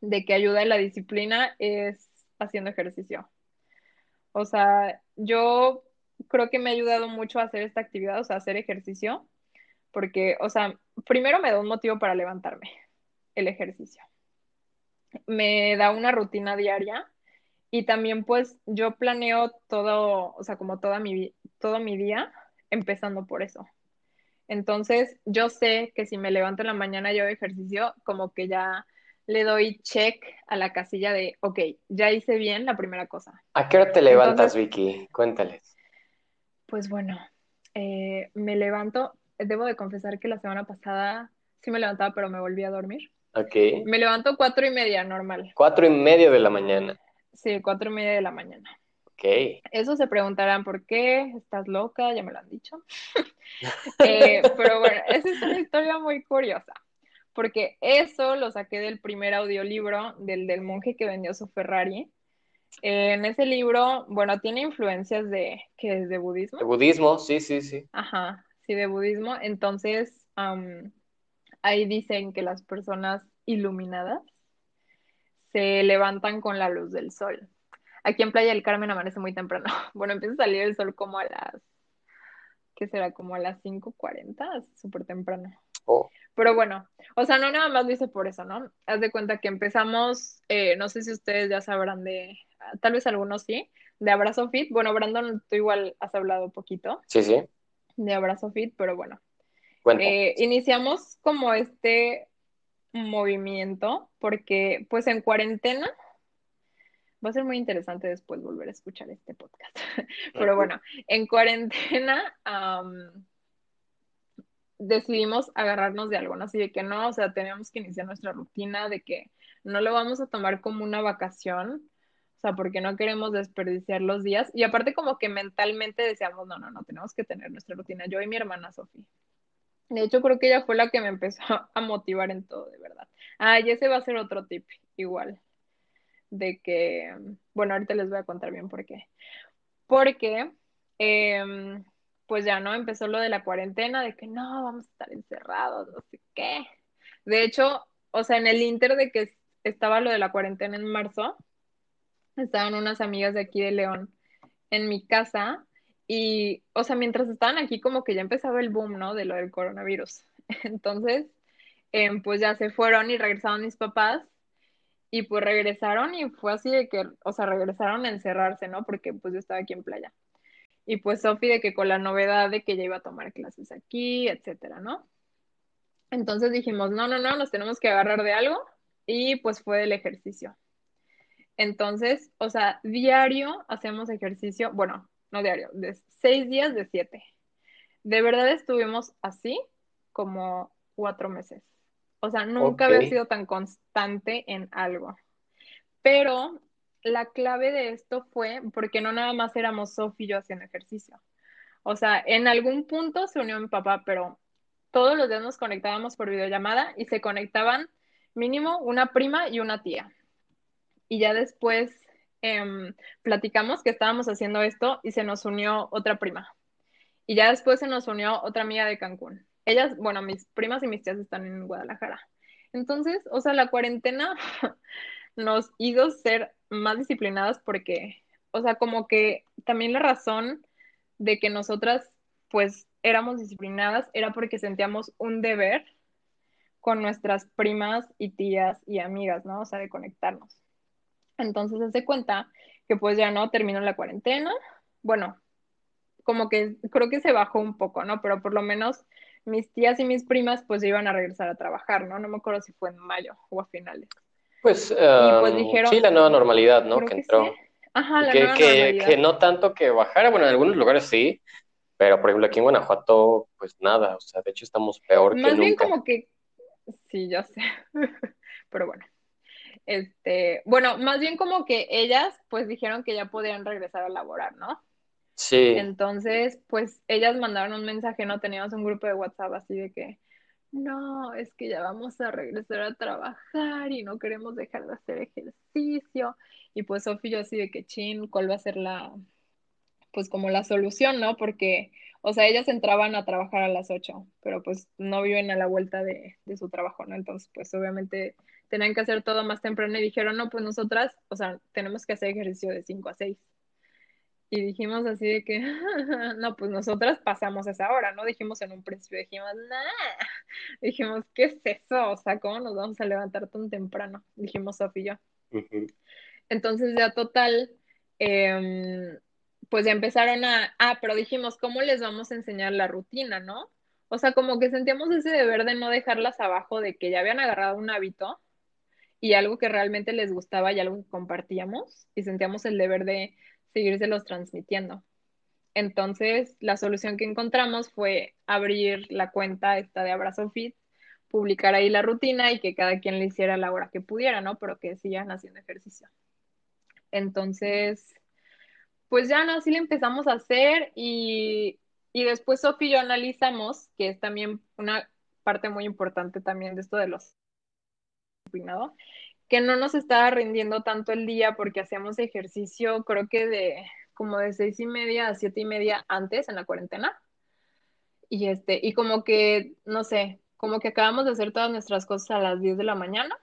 de que ayuda en la disciplina es haciendo ejercicio. O sea, yo creo que me ha ayudado mucho a hacer esta actividad, o sea, hacer ejercicio, porque, o sea, primero me da un motivo para levantarme, el ejercicio. Me da una rutina diaria y también pues yo planeo todo, o sea, como toda mi, todo mi día empezando por eso. Entonces, yo sé que si me levanto en la mañana y hago ejercicio, como que ya le doy check a la casilla de, ok, ya hice bien la primera cosa. ¿A qué hora te levantas, Vicky? Cuéntales. Pues bueno, eh, me levanto, debo de confesar que la semana pasada sí me levantaba, pero me volví a dormir. Ok. Me levanto cuatro y media, normal. Cuatro y media de la mañana. Sí, cuatro y media de la mañana. Ok. Eso se preguntarán, ¿por qué? ¿Estás loca? Ya me lo han dicho. Eh, pero bueno, esa es una historia muy curiosa, porque eso lo saqué del primer audiolibro del, del monje que vendió su Ferrari. Eh, en ese libro, bueno, tiene influencias de, ¿qué es? ¿De budismo? De budismo, sí, sí, sí. Ajá, sí, de budismo. Entonces, ahí dicen que las personas iluminadas se levantan con la luz del sol. Aquí en Playa del Carmen amanece muy temprano. Bueno, empieza a salir el sol como a las, ¿qué será? Como a las 5.40, súper temprano. Oh. Pero bueno, o sea, no nada más lo hice por eso, ¿no? Haz de cuenta que empezamos, eh, no sé si ustedes ya sabrán de, tal vez algunos sí, de Abrazo Fit. Bueno, Brandon, tú igual has hablado un poquito. Sí, sí. De Abrazo Fit, pero bueno. Bueno. Eh, iniciamos como este movimiento porque pues en cuarentena va a ser muy interesante después volver a escuchar este podcast. Pero bueno, en cuarentena decidimos agarrarnos de algo, ¿no? Así de que no, o sea, tenemos que iniciar nuestra rutina, de que no lo vamos a tomar como una vacación, o sea, porque no queremos desperdiciar los días. Y aparte como que mentalmente decíamos, no, no, no, tenemos que tener nuestra rutina, yo y mi hermana Sofía. De hecho, creo que ella fue la que me empezó a motivar en todo, de verdad. Ah, y ese va a ser otro tip, igual de que, bueno, ahorita les voy a contar bien por qué. Porque, em, pues ya no empezó lo de la cuarentena, de que no, vamos a estar encerrados, no sé qué. De hecho, o sea, en el inter de que estaba lo de la cuarentena en marzo, estaban unas amigas de aquí de León en mi casa y, o sea, mientras estaban aquí como que ya empezaba el boom, ¿no? De lo del coronavirus. Entonces, em, pues ya se fueron y regresaron mis papás y pues regresaron y fue así de que, o sea, regresaron a encerrarse, ¿no? Porque pues yo estaba aquí en playa. Y pues Sofi de que con la novedad de que ya iba a tomar clases aquí, etcétera, ¿no? Entonces dijimos, no, no, no, nos tenemos que agarrar de algo y pues fue el ejercicio. Entonces, o sea, diario hacemos ejercicio, bueno, no diario, de seis días de siete. De verdad estuvimos así como cuatro meses. O sea, nunca había sido tan constante en algo. Pero la clave de esto fue porque no nada más éramos Sofi y yo haciendo ejercicio. O sea, en algún punto se unió mi papá, pero todos los días nos conectábamos por videollamada y se conectaban mínimo una prima y una tía. Y ya después em, platicamos que estábamos haciendo esto y se nos unió otra prima. Y ya después se nos unió otra amiga de Cancún ellas, bueno, mis primas y mis tías están en Guadalajara. Entonces, o sea, la cuarentena nos hizo ser más disciplinadas porque, o sea, como que también la razón de que nosotras, pues, éramos disciplinadas era porque sentíamos un deber con nuestras primas y tías y amigas, ¿no? O sea, de conectarnos. Entonces, se cuenta que pues ya no terminó la cuarentena. Bueno, como que creo que se bajó un poco, ¿no? Pero por lo menos mis tías y mis primas pues iban a regresar a trabajar, ¿no? No me acuerdo si fue en mayo o a finales. Pues, pues dijeron, sí, la nueva normalidad, ¿no? Que, entró. Ajá, la que, nueva que, normalidad. que no tanto que bajara, bueno, en algunos lugares sí, pero por ejemplo aquí en Guanajuato, pues nada, o sea, de hecho estamos peor Más que bien nunca. como que, sí, ya sé, pero bueno. Este, bueno, más bien como que ellas pues dijeron que ya podían regresar a laborar, ¿no? Entonces, pues ellas mandaron un mensaje, no teníamos un grupo de WhatsApp así de que, no, es que ya vamos a regresar a trabajar y no queremos dejar de hacer ejercicio. Y pues Sofi yo así de que, chin, ¿cuál va a ser la, pues como la solución, ¿no? Porque, o sea, ellas entraban a trabajar a las 8, pero pues no viven a la vuelta de, de su trabajo, ¿no? Entonces, pues obviamente tenían que hacer todo más temprano y dijeron, no, pues nosotras, o sea, tenemos que hacer ejercicio de 5 a 6. Y dijimos así de que, no, pues nosotras pasamos esa hora, ¿no? Dijimos en un principio, dijimos, nah, dijimos, ¿qué es eso? O sea, ¿cómo nos vamos a levantar tan temprano? Dijimos Sofía y yo. Entonces ya total, em, pues ya empezaron a, ah, pero dijimos, ¿cómo les vamos a enseñar la rutina, no? O sea, como que sentíamos ese deber de no dejarlas abajo, de que ya habían agarrado un hábito y algo que realmente les gustaba y algo que compartíamos y sentíamos el deber de seguírselos transmitiendo. Entonces, la solución que encontramos fue abrir la cuenta esta de Abrazo Fit, publicar ahí la rutina y que cada quien le hiciera la hora que pudiera, ¿no? Pero que sigan haciendo ejercicio. Entonces, pues ya no, así le empezamos a hacer y, y después Sofi y yo analizamos, que es también una parte muy importante también de esto de los que no nos estaba rindiendo tanto el día porque hacíamos ejercicio, creo que de como de seis y media a siete y media antes en la cuarentena. Y este, y como que, no sé, como que acabamos de hacer todas nuestras cosas a las 10 de la mañana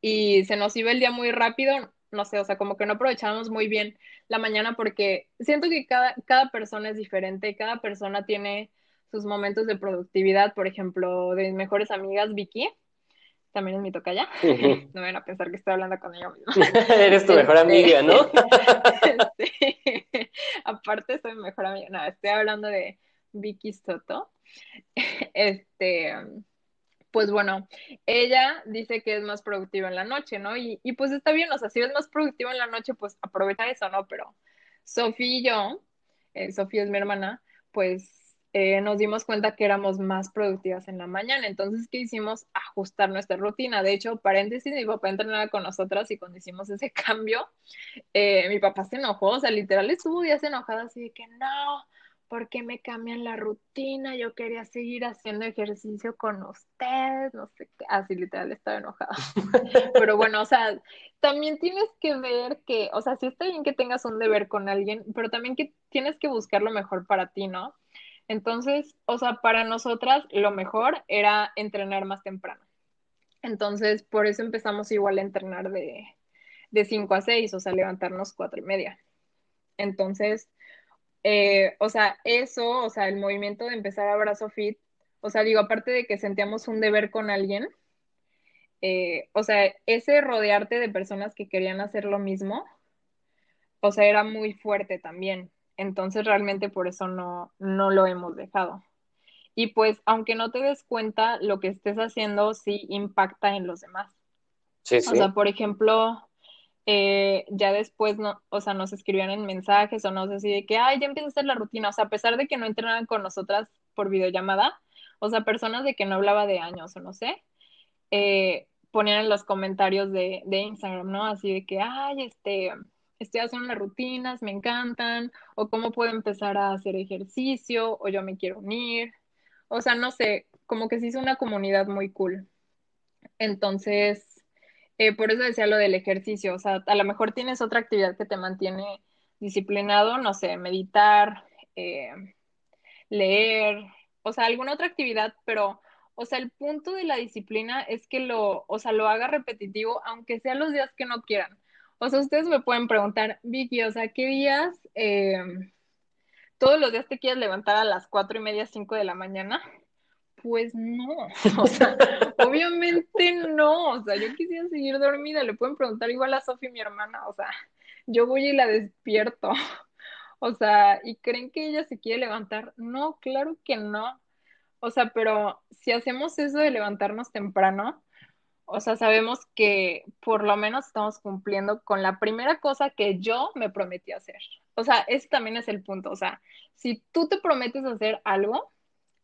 y se nos iba el día muy rápido, no sé, o sea, como que no aprovechábamos muy bien la mañana porque siento que cada, cada persona es diferente, cada persona tiene sus momentos de productividad, por ejemplo, de mis mejores amigas, Vicky, también es mi tocaya. No van a pensar que estoy hablando con ella misma. Eres tu mejor amiga, ¿no? Aparte, soy mi mejor amiga. No, estoy hablando de Vicky Soto. Este, pues bueno, ella dice que es más productiva en la noche, ¿no? Y, y pues está bien, o sea, si es más productiva en la noche, pues aprovecha eso, ¿no? Pero Sofía y yo, eh, Sofía es mi hermana, pues eh, nos dimos cuenta que éramos más productivas en la mañana. Entonces, ¿qué hicimos? Ajustar nuestra rutina. De hecho, paréntesis, mi papá entrenaba con nosotras y cuando hicimos ese cambio, eh, mi papá se enojó, o sea, literal estuvo días enojado así de que no, ¿por qué me cambian la rutina? Yo quería seguir haciendo ejercicio con ustedes, no sé qué, así literal estaba enojada. Pero bueno, o sea, también tienes que ver que, o sea, sí está bien que tengas un deber con alguien, pero también que tienes que buscar lo mejor para ti, ¿no? Entonces, o sea, para nosotras lo mejor era entrenar más temprano. Entonces, por eso empezamos igual a entrenar de, de 5 a 6, o sea, levantarnos cuatro y media. Entonces, eh, o sea, eso, o sea, el movimiento de empezar a brazo fit, o sea, digo, aparte de que sentíamos un deber con alguien, eh, o sea, ese rodearte de personas que querían hacer lo mismo, o sea, era muy fuerte también. Entonces realmente por eso no, no lo hemos dejado. Y pues aunque no te des cuenta, lo que estés haciendo sí impacta en los demás. Sí, sí. O sea, por ejemplo, eh, ya después, no, o sea, nos escribían en mensajes o nos decían que, ay, ya empieza a hacer la rutina. O sea, a pesar de que no entrenaban con nosotras por videollamada, o sea, personas de que no hablaba de años o no sé, eh, ponían en los comentarios de, de Instagram, ¿no? Así de que, ay, este, estoy haciendo las rutinas, me encantan, o cómo puedo empezar a hacer ejercicio, o yo me quiero unir. O sea, no sé, como que se hizo una comunidad muy cool. Entonces, eh, por eso decía lo del ejercicio, o sea, a lo mejor tienes otra actividad que te mantiene disciplinado, no sé, meditar, eh, leer, o sea, alguna otra actividad, pero, o sea, el punto de la disciplina es que lo, o sea, lo haga repetitivo, aunque sea los días que no quieran. O sea, ustedes me pueden preguntar, Vicky, o sea, ¿qué días, eh, todos los días te quieres levantar a las cuatro y media, cinco de la mañana? Pues no, o sea, obviamente no, o sea, yo quisiera seguir dormida, le pueden preguntar igual a Sofi, mi hermana, o sea, yo voy y la despierto, o sea, ¿y creen que ella se quiere levantar? No, claro que no, o sea, pero si hacemos eso de levantarnos temprano, o sea, sabemos que por lo menos estamos cumpliendo con la primera cosa que yo me prometí hacer. O sea, ese también es el punto. O sea, si tú te prometes hacer algo,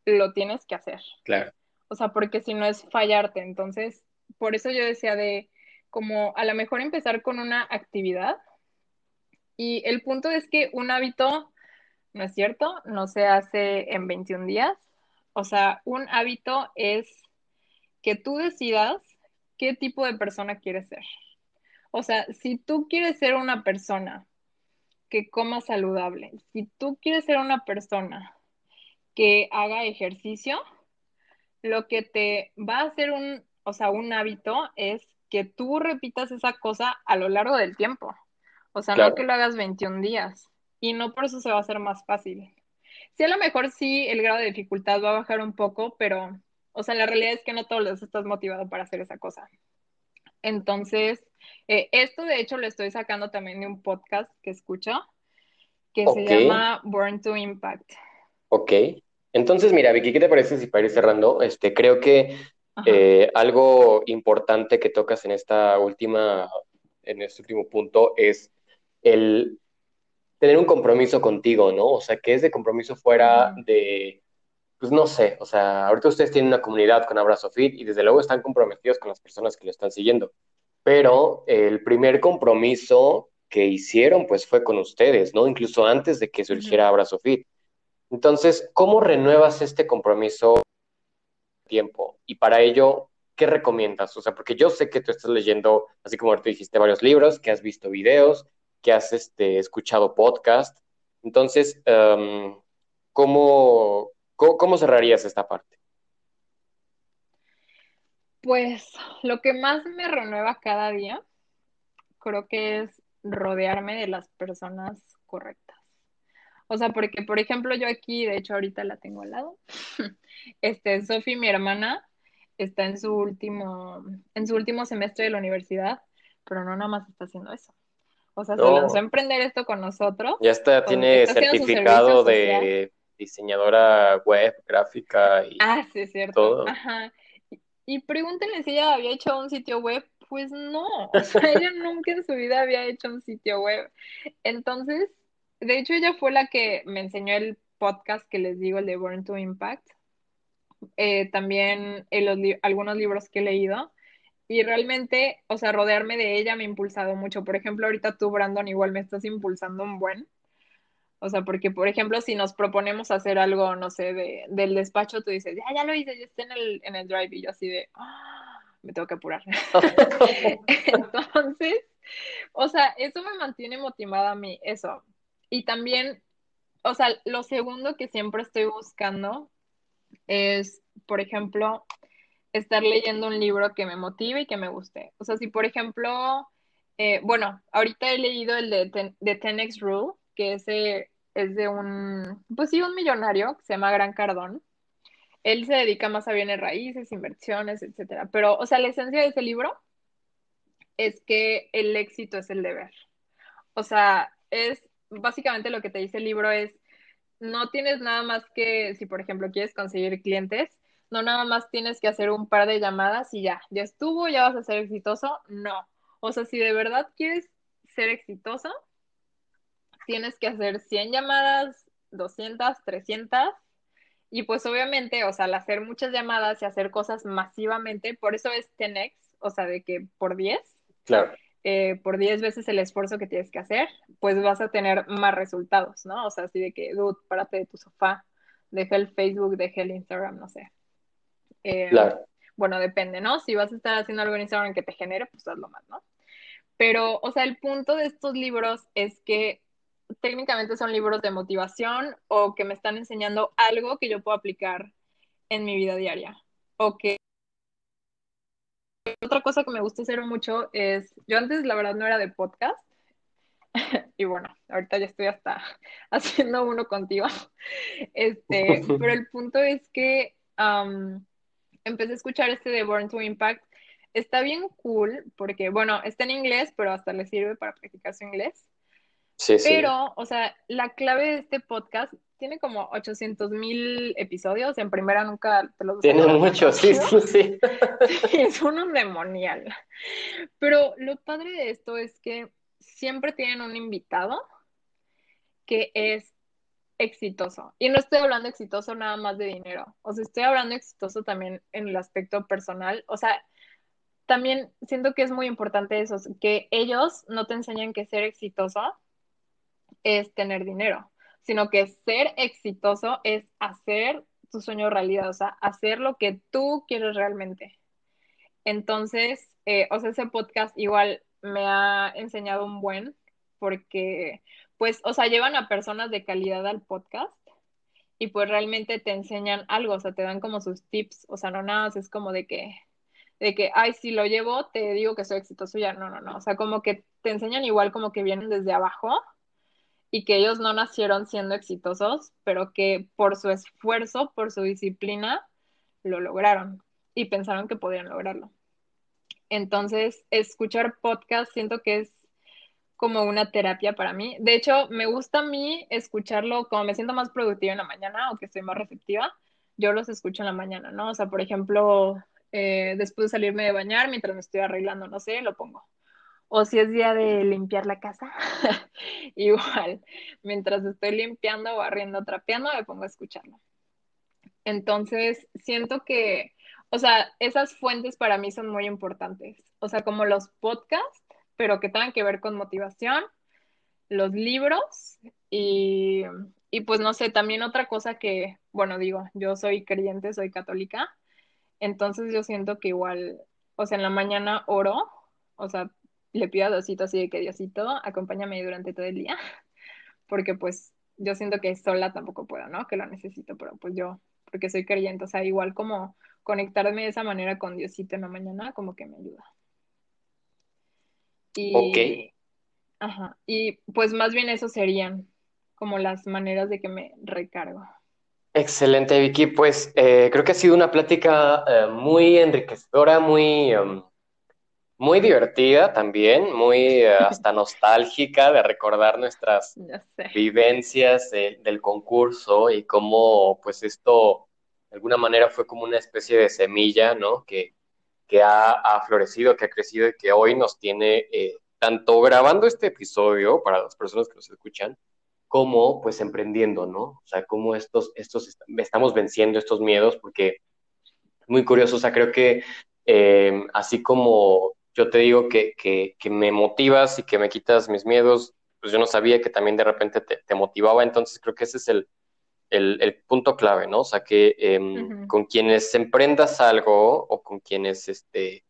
lo tienes que hacer. Claro. O sea, porque si no es fallarte. Entonces, por eso yo decía de como a lo mejor empezar con una actividad. Y el punto es que un hábito, no es cierto, no se hace en 21 días. O sea, un hábito es que tú decidas qué tipo de persona quieres ser. O sea, si tú quieres ser una persona que coma saludable, si tú quieres ser una persona que haga ejercicio, lo que te va a hacer un, o sea, un hábito es que tú repitas esa cosa a lo largo del tiempo. O sea, no que lo hagas 21 días. y no por eso se va a hacer más fácil. Sí, a lo mejor sí el grado de dificultad va a bajar un poco, pero, o sea, la realidad es que no todos los estás motivado para hacer esa cosa. Entonces, eh, esto de hecho lo estoy sacando también de un podcast que escucho, que se llama Born to Impact. Ok. Entonces, mira, Vicky, ¿qué te parece si para ir cerrando? Este, creo que eh, algo importante que tocas en esta última, en este último punto es el tener un compromiso contigo, ¿no? O sea, que ese compromiso fuera de, pues no sé, o sea, ahorita ustedes tienen una comunidad con Abrazo Fit y desde luego están comprometidos con las personas que lo están siguiendo, pero el primer compromiso que hicieron pues fue con ustedes, ¿no? Incluso antes de que surgiera Abrazo Fit. Entonces, ¿cómo renuevas este compromiso tiempo? Y para ello, ¿qué recomiendas? O sea, porque yo sé que tú estás leyendo, así como tú dijiste, varios libros, que has visto videos, que has este, escuchado podcast. Entonces, em, ¿cómo, cómo, cerrarías esta parte? Pues lo que más me renueva cada día, creo que es rodearme de las personas correctas. O sea, porque, por ejemplo, yo aquí, de hecho, ahorita la tengo al lado. Este, Sofi, mi hermana, está en su último, en su último semestre de la universidad, pero no nada más está haciendo eso. O sea, se lanzó a emprender esto con nosotros. Ya está, tiene certificado de diseñadora web, gráfica y Ah, sí, cierto. Ajá. Y, pregúntenle si ella había hecho un sitio web. Pues no, o sea, ella nunca en su vida había hecho un sitio web. Entonces, de hecho, ella fue la que me enseñó el podcast que les digo, el de Born to Impact. Eh, también en algunos libros que he leído y realmente, o sea, rodearme de ella me ha impulsado mucho. Por ejemplo, ahorita tú, Brandon, igual me estás impulsando un buen. O sea, porque, por ejemplo, si nos proponemos hacer algo, no sé, de, del despacho, tú dices, ya, ya lo hice, ya está en el, en el drive, y yo así de, ah, me tengo que apurar. Entonces, o sea, eso me mantiene motivada a mí, eso. Y también, o sea, lo segundo que siempre estoy buscando es, por ejemplo, estar leyendo un libro que me motive y que me guste. O sea, si por ejemplo, eh, bueno, ahorita he leído el de, Ten, de 10X Rule, que ese es de un, pues sí, un millonario que se llama Gran Cardón. Él se dedica más a bienes raíces, inversiones, etcétera. Pero, o sea, la esencia de ese libro es que el éxito es el deber. O sea, es básicamente lo que te dice el libro es, no tienes nada más que, si por ejemplo quieres conseguir clientes, no nada más tienes que hacer un par de llamadas y ya, ya estuvo, ya vas a ser exitoso. No. O sea, si de verdad quieres ser exitoso, tienes que hacer 100 llamadas, 200, 300. Y pues obviamente, o sea, al hacer muchas llamadas y hacer cosas masivamente, por eso es 10x, o sea, de que por 10. Claro. Eh, por 10 veces el esfuerzo que tienes que hacer, pues vas a tener más resultados, ¿no? O sea, así de que, dude, párate de tu sofá, deja el Facebook, deja el Instagram, no sé. Eh, claro. Bueno, depende, ¿no? Si vas a estar haciendo algo en Instagram que te genere, pues hazlo más, ¿no? Pero, o sea, el punto de estos libros es que técnicamente son libros de motivación o que me están enseñando algo que yo puedo aplicar en mi vida diaria. O que otra cosa que me gusta hacer mucho es, yo antes la verdad no era de podcast, y bueno, ahorita ya estoy hasta haciendo uno contigo, este, pero el punto es que empecé a escuchar este de Born to Impact. Está bien cool porque, bueno, está en inglés, pero hasta le sirve para practicar su inglés. Sí, sí. Pero, o sea, la clave de este podcast tiene como 800 mil episodios. En primera nunca te los Tiene muchos, sí, sí, sí. Es un demonial. Pero lo padre de esto es que siempre tienen un invitado que es exitoso. Y no estoy hablando exitoso nada más de dinero. O sea, estoy hablando exitoso también en el aspecto personal. O sea, también siento que es muy importante eso, que ellos no te enseñan que ser exitoso es tener dinero, sino que ser exitoso es hacer tu sueño realidad, o sea, hacer lo que tú quieres realmente. Entonces, eh, o sea, ese podcast igual me ha enseñado un buen, porque pues, o sea, llevan a personas de calidad al podcast y pues realmente te enseñan algo, o sea, te dan como sus tips, o sea, no nada es como de que, de que, ay, si lo llevo, te digo que soy exitoso ya, no, no, no, o sea, como que te enseñan igual como que vienen desde abajo y que ellos no nacieron siendo exitosos, pero que por su esfuerzo, por su disciplina, lo lograron y pensaron que podían lograrlo. Entonces, escuchar podcast siento que es como una terapia para mí. De hecho, me gusta a mí escucharlo como me siento más productiva en la mañana o que estoy más receptiva. Yo los escucho en la mañana, ¿no? O sea, por ejemplo, eh, después de salirme de bañar, mientras me estoy arreglando, no sé, lo pongo. O si es día de limpiar la casa, igual, mientras estoy limpiando, barriendo, trapeando, me pongo a escucharlo. Entonces, siento que, o sea, esas fuentes para mí son muy importantes. O sea, como los podcasts, pero que tengan que ver con motivación, los libros y, y pues no sé, también otra cosa que, bueno, digo, yo soy creyente, soy católica, entonces yo siento que igual, o sea, en la mañana oro, o sea, le pido a Diosito así de que Diosito, acompáñame durante todo el día, porque pues yo siento que sola tampoco puedo, ¿no? Que lo necesito, pero pues yo, porque soy creyente, o sea, igual como conectarme de esa manera con Diosito en la mañana, como que me ayuda. Y, ok. Ajá, y pues más bien eso serían como las maneras de que me recargo. Excelente, Vicky. Pues eh, creo que ha sido una plática eh, muy enriquecedora, muy, em, muy divertida también, muy eh, hasta nostálgica de recordar nuestras vivencias del concurso y cómo pues esto de alguna manera fue como una especie de semilla, ¿no? Que, que ha, florecido, que ha crecido y que hoy nos tiene tanto grabando este episodio para las personas que nos escuchan, como pues emprendiendo, ¿no? O sea, cómo estos, estos, estamos venciendo estos miedos, porque muy curioso, o sea, creo que em, así como yo te digo que, que, me motivas y que me quitas mis miedos, pues yo no sabía que también de repente te, motivaba, entonces creo que ese es el, el, punto clave, ¿no? O sea, que em, con quienes emprendas algo o con quienes, este,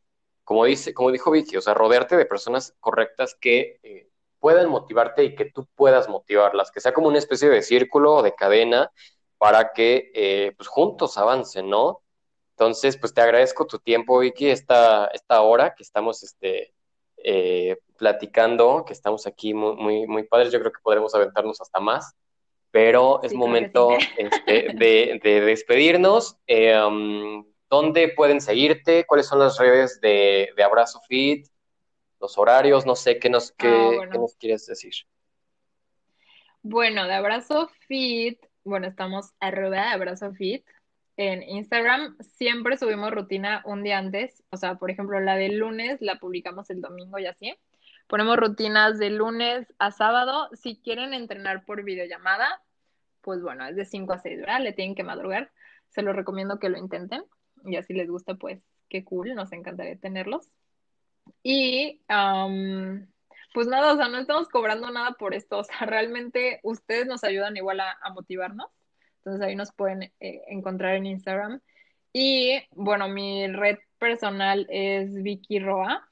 como, dice, como dijo Vicky, o sea, rodearte de personas correctas que eh, puedan motivarte y que tú puedas motivarlas, que sea como una especie de círculo o de cadena para que eh, pues juntos avancen, ¿no? Entonces, pues te agradezco tu tiempo, Vicky, esta, esta hora que estamos este, eh, platicando, que estamos aquí muy, muy, muy padres. Yo creo que podremos aventarnos hasta más, pero es momento este, de, de, despedirnos. Eh, um, ¿Dónde pueden seguirte? ¿Cuáles son las redes de, de Abrazo Fit? los horarios, no sé, ¿qué nos, qué, ah, nos quieres decir? Bueno, de Abrazo Fit, bueno, estamos arroba Abrazo Fit en Instagram. Siempre subimos rutina un día antes, o sea, por ejemplo, la del lunes la publicamos el domingo y así. Ponemos rutinas de lunes a sábado. Si quieren entrenar por videollamada, pues bueno, es de 5 a 6, ¿verdad? Le tienen que madrugar. Se los recomiendo que lo intenten. Y así les gusta, pues qué cool, nos encantaría tenerlos. Y pues nada, o sea, no estamos cobrando nada por esto, o sea, realmente ustedes nos ayudan igual a, motivarnos. Entonces ahí nos pueden eh, encontrar en Instagram. Y bueno, mi red personal es Vicky Roa.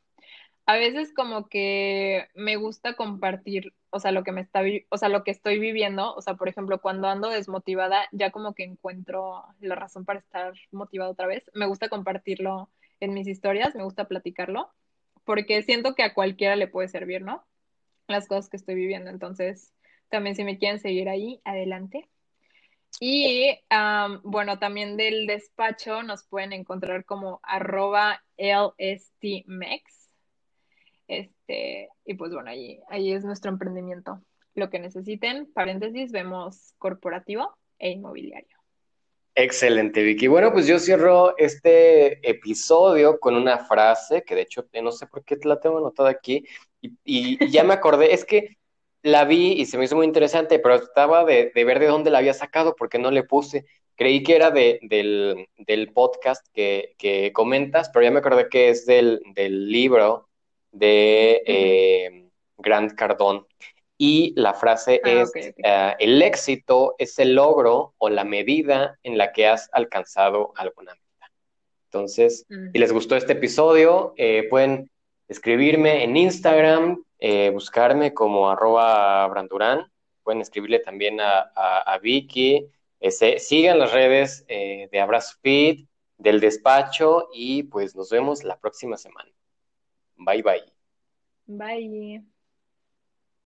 A veces como que me gusta compartir, o sea, lo que me está, o sea, lo que estoy viviendo, o sea, por ejemplo, cuando ando desmotivada, ya como que encuentro la razón para estar motivada otra vez. Me gusta compartirlo en mis historias, me gusta platicarlo porque siento que a cualquiera le puede servir, ¿no? Las cosas que estoy viviendo. Entonces, también si me quieren seguir ahí, adelante. Y bueno, también del despacho nos pueden encontrar como arroba lstmex. Este, y pues bueno, ahí, ahí es nuestro emprendimiento. Lo que necesiten, paréntesis, vemos corporativo e inmobiliario. Excelente, Vicky. Bueno, pues yo cierro este episodio con una frase que de hecho eh, no sé por qué la tengo anotada aquí y, ya me acordé, es que la vi y se me hizo muy interesante, pero estaba de, ver de dónde la había sacado porque no le puse. Creí que era de, del, podcast que, comentas, pero ya me acordé que es del, libro de eh, Grant Cardone y la frase ah, es, eh, el éxito es el logro o la medida en la que has alcanzado alguna meta. Entonces, si les gustó este episodio, eh, pueden escribirme en Instagram, eh, buscarme como arroba brandurán, pueden escribirle también a, Vicky, sigan las redes de Abrazo Fit, del despacho y pues nos vemos la próxima semana. Bye bye. Bye.